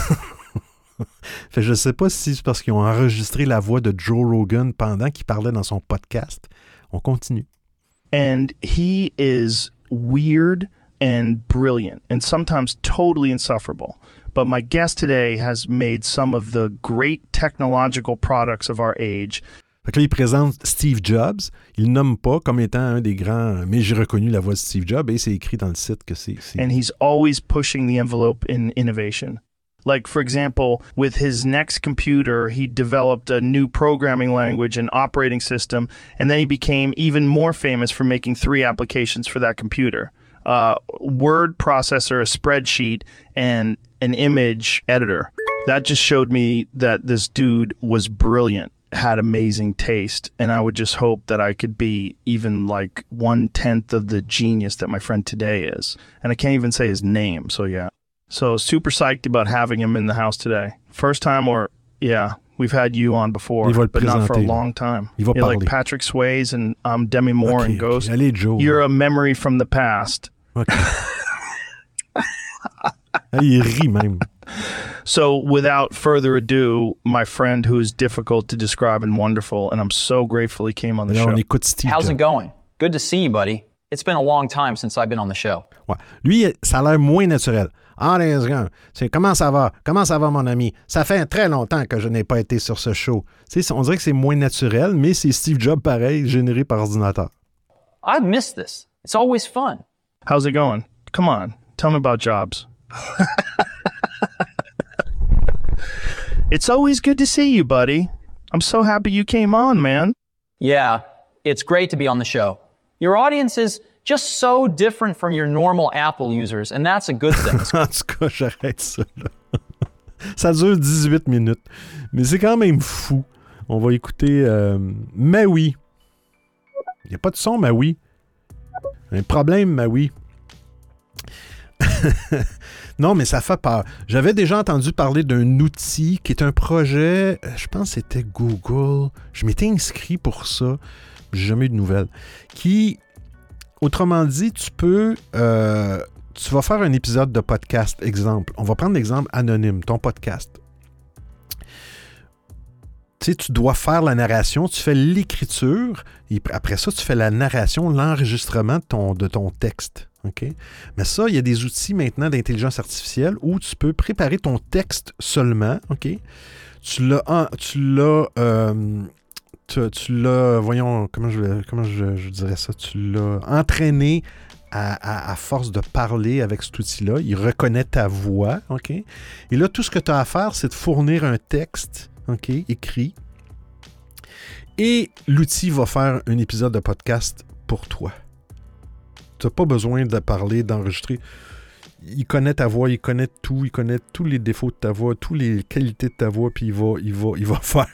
fait, je ne sais pas si c'est parce qu'ils ont enregistré la voix de Joe Rogan pendant qu'il parlait dans son podcast. On continue. And he is weird and brilliant and sometimes totally insufferable. But my guest today has made some of the great technological products of our age. Fait que là, il présente Steve Jobs. Il nomme pas comme étant un des grands, mais j'ai reconnu la voix de Steve Jobs et c'est écrit dans le site que c'est. c'est- and he's always pushing the envelope in innovation. Like, for example, with his next computer, he developed a new programming language and operating system, and then he became even more famous for making three applications for that computer uh, word processor, a spreadsheet, and an image editor. That just showed me that this dude was brilliant, had amazing taste, and I would just hope that I could be even like one tenth of the genius that my friend today is. And I can't even say his name, so yeah. So super psyched about having him in the house today. First time, or yeah, we've had you on before, but not for a long time. Yeah, like. Patrick Swayze and um, Demi Moore Ok, and. Ghost. Allez, Joe. You're a memory from the past. Ok. Ah, il rit même. So, without further ado, my friend who is difficult to describe and wonderful, and I'm so grateful he came on the Là, show. on écoute Steve How's it Jobs. going? Good to see you, buddy. It's been a long time since I've been on the show. Ouais. Lui, ça a l'air moins naturel. Ah, les gars, c'est comment ça va? Comment ça va, mon ami? Ça fait très longtemps que je n'ai pas été sur ce show. Tu sais, on dirait que c'est moins naturel, mais c'est Steve Jobs pareil, généré par ordinateur. I've missed this. It's always fun. How's it going? Come on, tell me about jobs. it's always good to see you, buddy. I'm so happy you came on, man. Yeah, it's great to be on the show. Your audience is just so different from your normal Apple users, and that's a good thing. En tout cas, j'arrête ça. là. ça dure 18 minutes. Mais c'est quand même fou. On va écouter euh, Maui. Il n'y a pas de son, Maui. Un problème, Maui. non, mais ça fait peur. J'avais déjà entendu parler d'un outil qui est un projet, euh, je pense que c'était Google. Je m'étais inscrit pour ça. J'ai jamais eu de nouvelles. Qui, autrement dit, tu peux. euh, tu vas faire un épisode de podcast, exemple. On va prendre l'exemple anonyme, ton podcast. Tu sais, tu dois faire la narration, tu fais l'écriture, et après ça, tu fais la narration, l'enregistrement de ton, de ton texte. Mais ça, il y a des outils maintenant d'intelligence artificielle où tu peux préparer ton texte seulement. OK? Tu l'as. Tu l'as. euh, tu. Voyons, comment je, comment je, dirais ça? Tu l'as entraîné à, à- à force de parler avec cet outil-là. Il reconnaît ta voix. OK? Et là, tout ce que tu as à faire, c'est de fournir un texte. OK? Écrit. Et l'outil va faire un épisode de podcast pour toi. Tu n'as pas besoin de parler, d'enregistrer. Il connaît ta voix, il connaît tout, il connaît tous les défauts de ta voix, toutes les qualités de ta voix, puis il va, il va, il va faire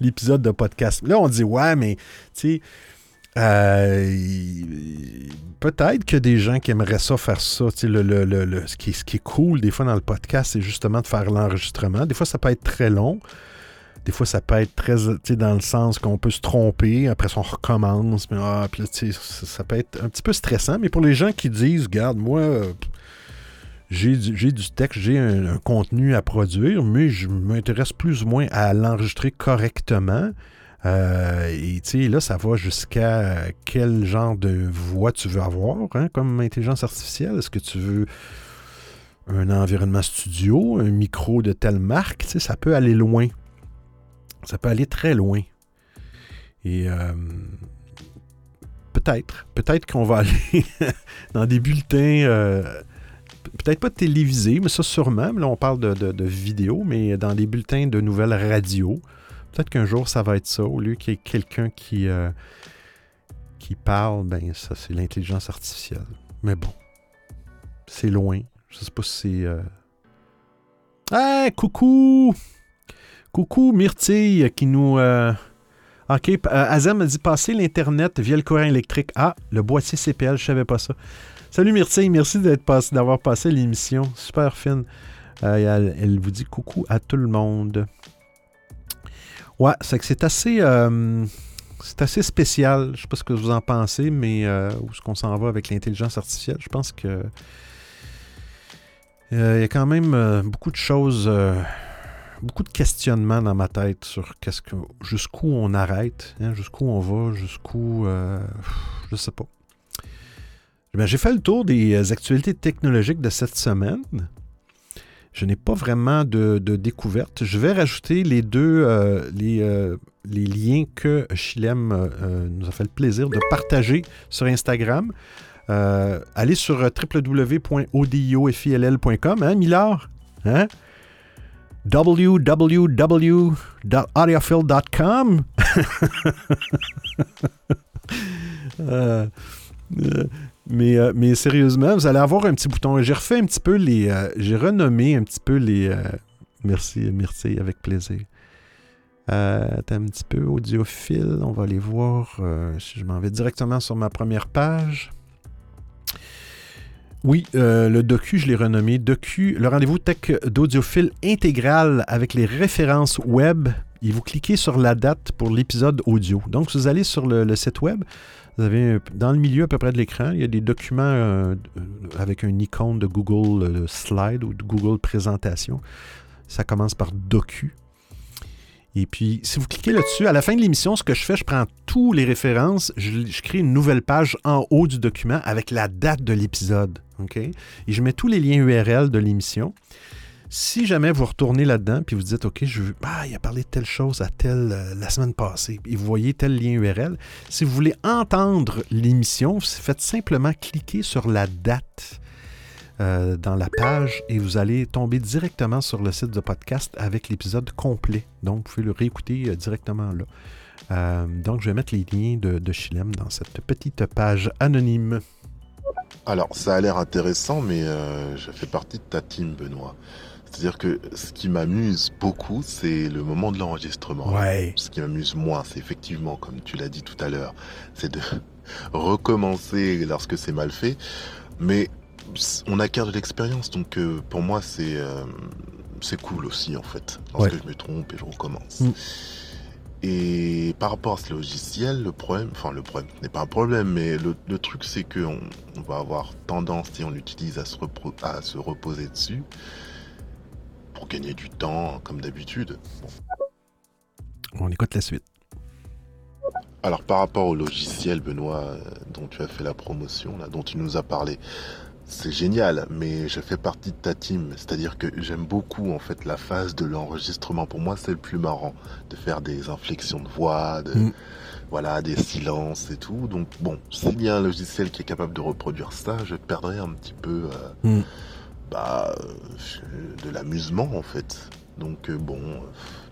l'épisode de podcast. Là, on dit, ouais, mais, tu sais, euh, peut-être que des gens qui aimeraient ça faire ça. Le, le- qui, ce qui est cool, des fois, dans le podcast, c'est justement de faire l'enregistrement. Des fois, ça peut être très long. Des fois, ça peut être très, dans le sens qu'on peut se tromper, après ça, on recommence, mais ah, puis ça, peut être un petit peu stressant, mais pour les gens qui disent, regarde, moi, j'ai du, du texte, j'ai un, contenu à produire, mais je m'intéresse plus ou moins à l'enregistrer correctement. Euh, et là, ça va jusqu'à quel genre de voix tu veux avoir hein, comme intelligence artificielle? Est-ce que tu veux un environnement studio, un micro de telle marque? Ça peut aller loin. Ça peut aller très loin. Et euh, peut-être, peut-être qu'on va aller dans des bulletins, euh, peut-être pas télévisés, mais ça sûrement. Là, on parle de, de, mais dans des bulletins de nouvelles radio. Peut-être qu'un jour, ça va être ça. Au lieu qu'il y ait quelqu'un qui, euh, qui parle, ben ça, c'est l'intelligence artificielle. Mais bon, c'est loin. Je sais pas si c'est... Euh... Ah, coucou! Coucou Myrtille qui nous... euh, OK. euh, Azem a dit passer l'Internet via le courant électrique. Ah, le boîtier CPL, je savais pas ça. Salut Myrtille, merci d'avoir passé l'émission. Super fine. Euh, elle, elle vous dit coucou à tout le monde. Ouais, c'est que c'est assez, c'est assez spécial. Je sais pas ce que vous en pensez, mais où est-ce qu'on s'en va avec l'intelligence artificielle? Je pense que il y a quand même beaucoup de choses, beaucoup de questionnements dans ma tête sur qu'est-ce que, jusqu'où on arrête, hein, jusqu'où on va, jusqu'où, euh, je sais pas. Ben, j'ai fait le tour des euh, actualités technologiques de cette semaine. Je n'ai pas vraiment de, découverte. Je vais rajouter les deux euh, les, euh, les liens que Chilem nous a fait le plaisir de partager sur Instagram. Allez sur www.audiofil.com, hein, Millard? Hein? www.audiophile.com Euh, mais, euh, mais sérieusement, vous allez avoir un petit bouton. J'ai refait un petit peu les. euh, J'ai renommé un petit peu les. merci, merci, avec plaisir. Attends un petit peu, audiophile. On va aller voir si je m'en vais directement sur ma première page. Oui, euh, le docu, je l'ai renommé docu, le rendez-vous tech d'audiophile intégral avec les références web. Et vous cliquez sur la date pour l'épisode audio. Donc, vous allez sur le, site web. Vous avez dans le milieu à peu près de l'écran, il y a des documents euh, avec un icône de Google euh, Slide ou de Google Présentation. Ça commence par docu. Et puis, si vous cliquez là-dessus, à la fin de l'émission, ce que je fais, je prends tous les références, je, crée une nouvelle page en haut du document avec la date de l'épisode. Et je mets tous les liens URL de l'émission. Si jamais vous retournez là-dedans puis vous dites OK, je ah, il a parlé de telle chose à telle euh, la semaine passée et vous voyez tel lien URL, si vous voulez entendre l'émission, faites simplement cliquer sur la date euh, dans la page et vous allez tomber directement sur le site de podcast avec l'épisode complet. Donc, vous pouvez le réécouter euh, directement là. Euh, donc, je vais mettre les liens de, de Chilem dans cette petite page anonyme. Alors, ça a l'air intéressant, mais je fais partie de ta team, Benoît. C'est-à-dire que ce qui m'amuse beaucoup, c'est le moment de l'enregistrement. Ouais. Ce qui m'amuse moins, c'est effectivement, comme tu l'as dit tout à l'heure, c'est de recommencer lorsque c'est mal fait. Mais on acquiert de l'expérience, donc euh, pour moi, c'est euh, c'est cool aussi, en fait. Lorsque Ouais. je me trompe et je recommence. Mm. Et par rapport à ce logiciel, le problème, enfin le problème ce n'est pas un problème, mais le, le truc c'est qu'on on va avoir tendance, si on l'utilise, à, se repro- à se reposer dessus pour gagner du temps, comme d'habitude. Bon. On écoute la suite. Alors par rapport au logiciel, Benoît, euh, dont tu as fait la promotion, là, dont tu nous as parlé, c'est génial, mais je fais partie de ta team, c'est-à-dire que j'aime beaucoup en fait la phase de l'enregistrement. Pour moi, c'est le plus marrant de faire des inflexions de voix, de Mm. voilà, des silences et tout. Donc bon, s'il y a un logiciel qui est capable de reproduire ça, je perdrais un petit peu euh, Mm. bah, euh, de l'amusement en fait. Donc euh, bon, euh,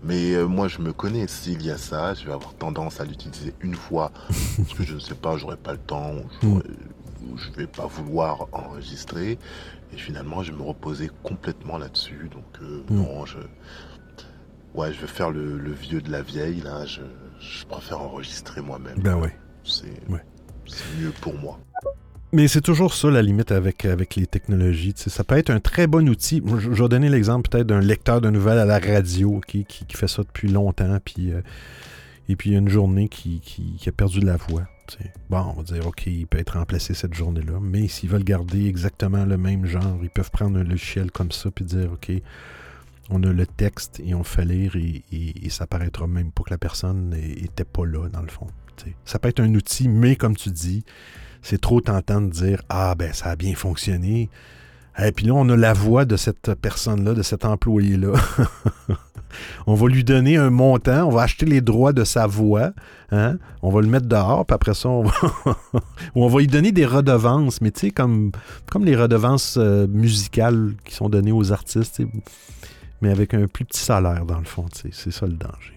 mais euh, moi je me connais, s'il y a ça, je vais avoir tendance à l'utiliser une fois, parce que je ne sais pas, j'aurai pas le temps, je vais pas vouloir enregistrer, et finalement je vais me reposer complètement là-dessus. Donc euh, Mm. non, je, ouais, je vais faire le, le vieux de la vieille là. Je, je préfère enregistrer moi-même. Ben ouais. C'est Ouais. mieux pour moi. Mais c'est toujours ça la limite avec, avec les technologies. Ça peut être un très bon outil. Je, je vais donner l'exemple peut-être d'un lecteur de nouvelles à la radio qui, qui, qui fait ça depuis longtemps. Puis, euh, et puis il y a une journée qui, qui, qui a perdu de la voix. Bon, on va dire, OK, il peut être remplacé cette journée-là. Mais s'ils veulent garder exactement le même genre, ils peuvent prendre un logiciel comme ça puis dire, OK, on a le texte et on fait lire et, ça paraîtra même pas que la personne n'était pas là, dans le fond. Ça peut être un outil, mais comme tu dis, c'est trop tentant de dire Ah, ben, ça a bien fonctionné. Et puis là, on a la voix de cette personne-là, de cet employé-là. on va lui donner un montant, on va acheter les droits de sa voix, hein? on va le mettre dehors, puis après ça, on va, on va lui donner des redevances, mais tu sais, comme, les redevances euh, musicales qui sont données aux artistes, mais avec un plus petit salaire, dans le fond, c'est ça le danger.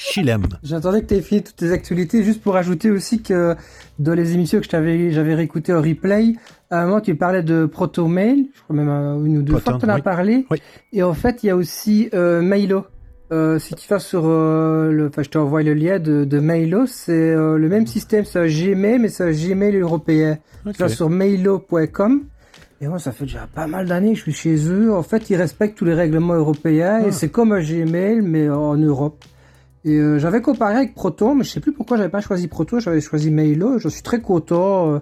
Chilem. J'attendais que tu aies fini toutes tes actualités, juste pour ajouter aussi que dans les émissions que j'avais réécoutées en replay, à un moment tu parlais de ProtoMail, je crois même euh, une ou deux Proton, fois que tu en as oui. parlé. Oui. Et en fait, il y a aussi euh, Mailo. euh, si tu vas sur euh, le, enfin, je t'envoie le lien de, de Mailo, c'est euh, le même système, c'est un Gmail, mais c'est un Gmail européen. Ok. Tu vas sur mailo.com. Et moi, ça fait déjà pas mal d'années que je suis chez eux. En fait, ils respectent tous les règlements européens Ah. et c'est comme un Gmail, mais en Europe. Et euh, j'avais comparé avec Proton, mais je sais plus pourquoi j'avais pas choisi Proton, j'avais choisi Mailo. Je suis très content. Euh,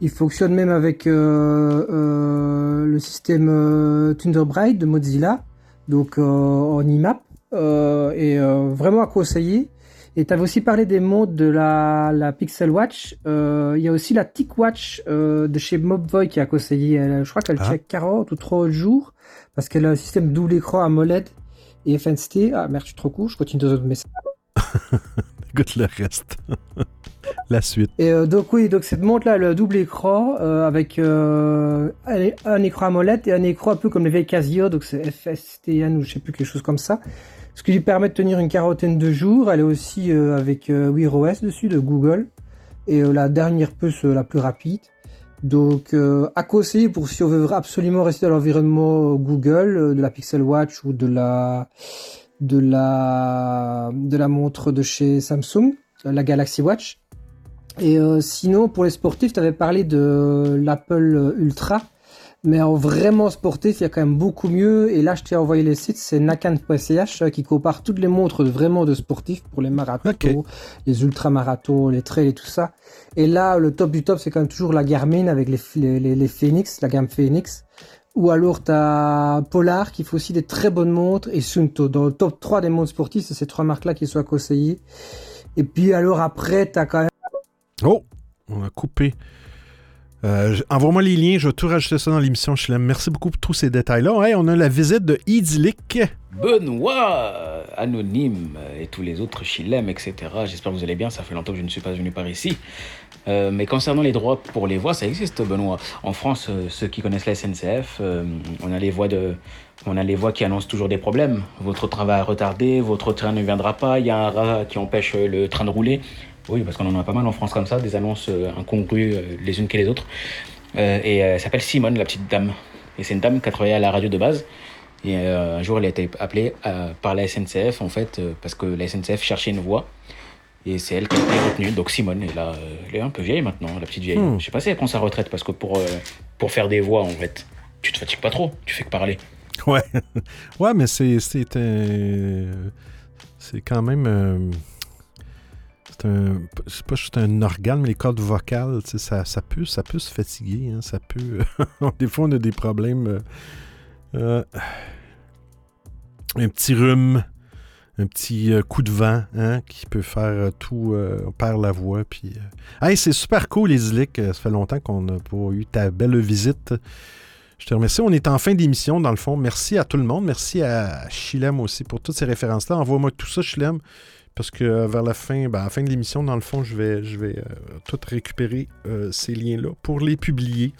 Il fonctionne même avec euh, le système Thunderbird de Mozilla, donc en IMAP, et vraiment à conseiller. Et tu avais aussi parlé des montres de la, la Pixel Watch. Euh, Il y a aussi la TicWatch euh, de chez Mobvoi qui a conseillé. Elle, je crois qu'elle Ah. tient 40 ou 30 jours parce qu'elle a un système double écran AMOLED et FNCT. Ah merde, je suis trop court, je continue deux autres messages. Écoute le reste. La suite. Et euh, donc oui, donc cette montre là, le double écran euh, avec euh, un, un écran AMOLED et un écran un peu comme les vieilles Casio, donc c'est FSTN ou je sais plus quelque chose comme ça. Ce qui lui permet de tenir une quarantaine de jours. Elle est aussi avec Wear OS dessus de Google et la dernière puce la plus rapide. Donc à conseiller pour si on veut absolument rester dans l'environnement Google, de la Pixel Watch ou de la de la de la montre de chez Samsung, euh, la Galaxy Watch. Et euh, sinon, pour les sportifs, tu avais parlé de l'Apple Ultra. Mais en vraiment sportif, il y a quand même beaucoup mieux. Et là, je t'ai envoyé les sites, c'est nakan.ch euh, qui compare toutes les montres vraiment de sportifs pour les marathons, Ok. les ultramarathons, les trails et tout ça. Et là, le top du top, c'est quand même toujours la Garmin avec les, les, les, les Phoenix, la gamme Phoenix. Ou alors, tu as Polar qui fait aussi des très bonnes montres et Sunto. Dans le top 3 des montres sportives, c'est ces trois marques-là qui sont conseillées. Et puis alors après, tu as quand même Oh, on a coupé. Euh, Envoie-moi les liens, je vais tout rajouter ça dans l'émission. Je. Merci beaucoup pour tous ces détails-là. Hey, on a la visite de Idyllic. Benoît, euh, Anonyme et tous les autres Chilem, etc. J'espère que vous allez bien. Ça fait longtemps que je ne suis pas venu par ici. Euh, mais concernant les droits pour les voix, ça existe, Benoît. En France, euh, ceux qui connaissent la SNCF, euh, on a les voix de, on a les voix qui annoncent toujours des problèmes. Votre train va retarder, votre train ne viendra pas. Il y a un rat qui empêche le train de rouler. Oui, parce qu'on en a pas mal en France comme ça, des annonces incongrues les unes que les autres. Et elle s'appelle Simone, la petite dame. Et c'est une dame qui a travaillé à la radio de base. Et un jour, elle a été appelée par la SNCF, en fait, parce que la SNCF cherchait une voix. Et c'est elle qui a été retenue. Donc Simone, euh, elle est un peu vieille maintenant, la petite vieille. Hmm. Je sais pas si elle prend sa retraite, parce que pour, euh, pour faire des voix, en fait, tu te fatigues pas trop, tu fais que parler. Ouais. ouais, mais c'est c'est quand même. euh, c'est un. C'est pas juste un organe, mais les cordes vocales, ça, ça, peut, ça peut se fatiguer. hein, ça peut. des fois, on a des problèmes. euh, un petit rhume, un petit euh, coup de vent hein, qui peut faire euh, tout. euh, perd la voix. Puis, euh. Hey, c'est super cool, les. Ça fait longtemps qu'on n'a pas eu ta belle visite. Je te remercie. On est en fin d'émission, dans le fond. Merci à tout le monde. Merci à Chilem aussi pour toutes ces références-là. Envoie-moi tout ça, Chilem. Parce que vers la fin, ben, à fin de l'émission, dans le fond, je vais, je vais tout récupérer ces liens-là pour les publier.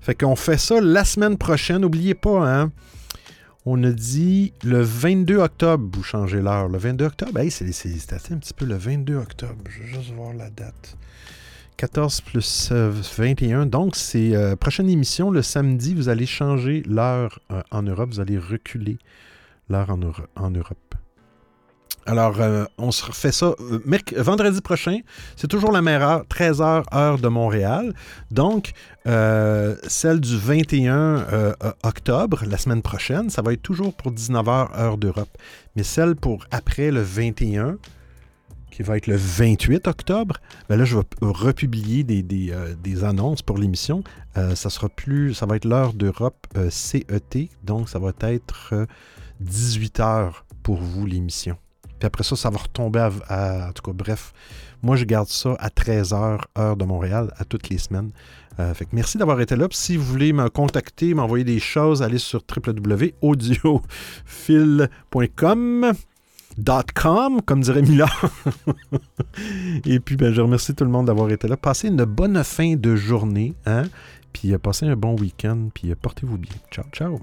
Fait qu'on fait ça la semaine prochaine. N'oubliez pas, hein. On a dit le 22 octobre, vous changez l'heure. Le 22 octobre, hey, c'est un petit peu le 22 octobre. Je vais juste voir la date. 14 plus euh, 21. Donc, c'est euh, prochaine émission, le samedi, vous allez changer l'heure euh, en Europe. Vous allez reculer l'heure en Europe. Alors, euh, on se refait ça euh, vendredi prochain. C'est toujours la meilleure heure, 13h, heure de Montréal. Donc, euh, celle du 21 euh, euh, octobre, la semaine prochaine, ça va être toujours pour 19h, heure d'Europe. Mais celle pour après le 21, qui va être le 28 octobre, ben là, je vais republier des, annonces pour l'émission. Ça sera plus, ça va être l'heure d'Europe CET, donc ça va être 18 heures pour vous l'émission. Puis après ça, ça va retomber à, En tout cas, bref, moi je garde ça à 13h, heure de Montréal, à toutes les semaines. Euh, fait que merci d'avoir été là. Si vous voulez me contacter, m'envoyer des choses, allez sur www.audiophile.com. .com, comme dirait Mila. Et puis, ben, je remercie tout le monde d'avoir été là. Passez une bonne fin de journée. Hein? Puis, euh, passez un bon week-end. Puis, euh, portez-vous bien. Ciao, ciao.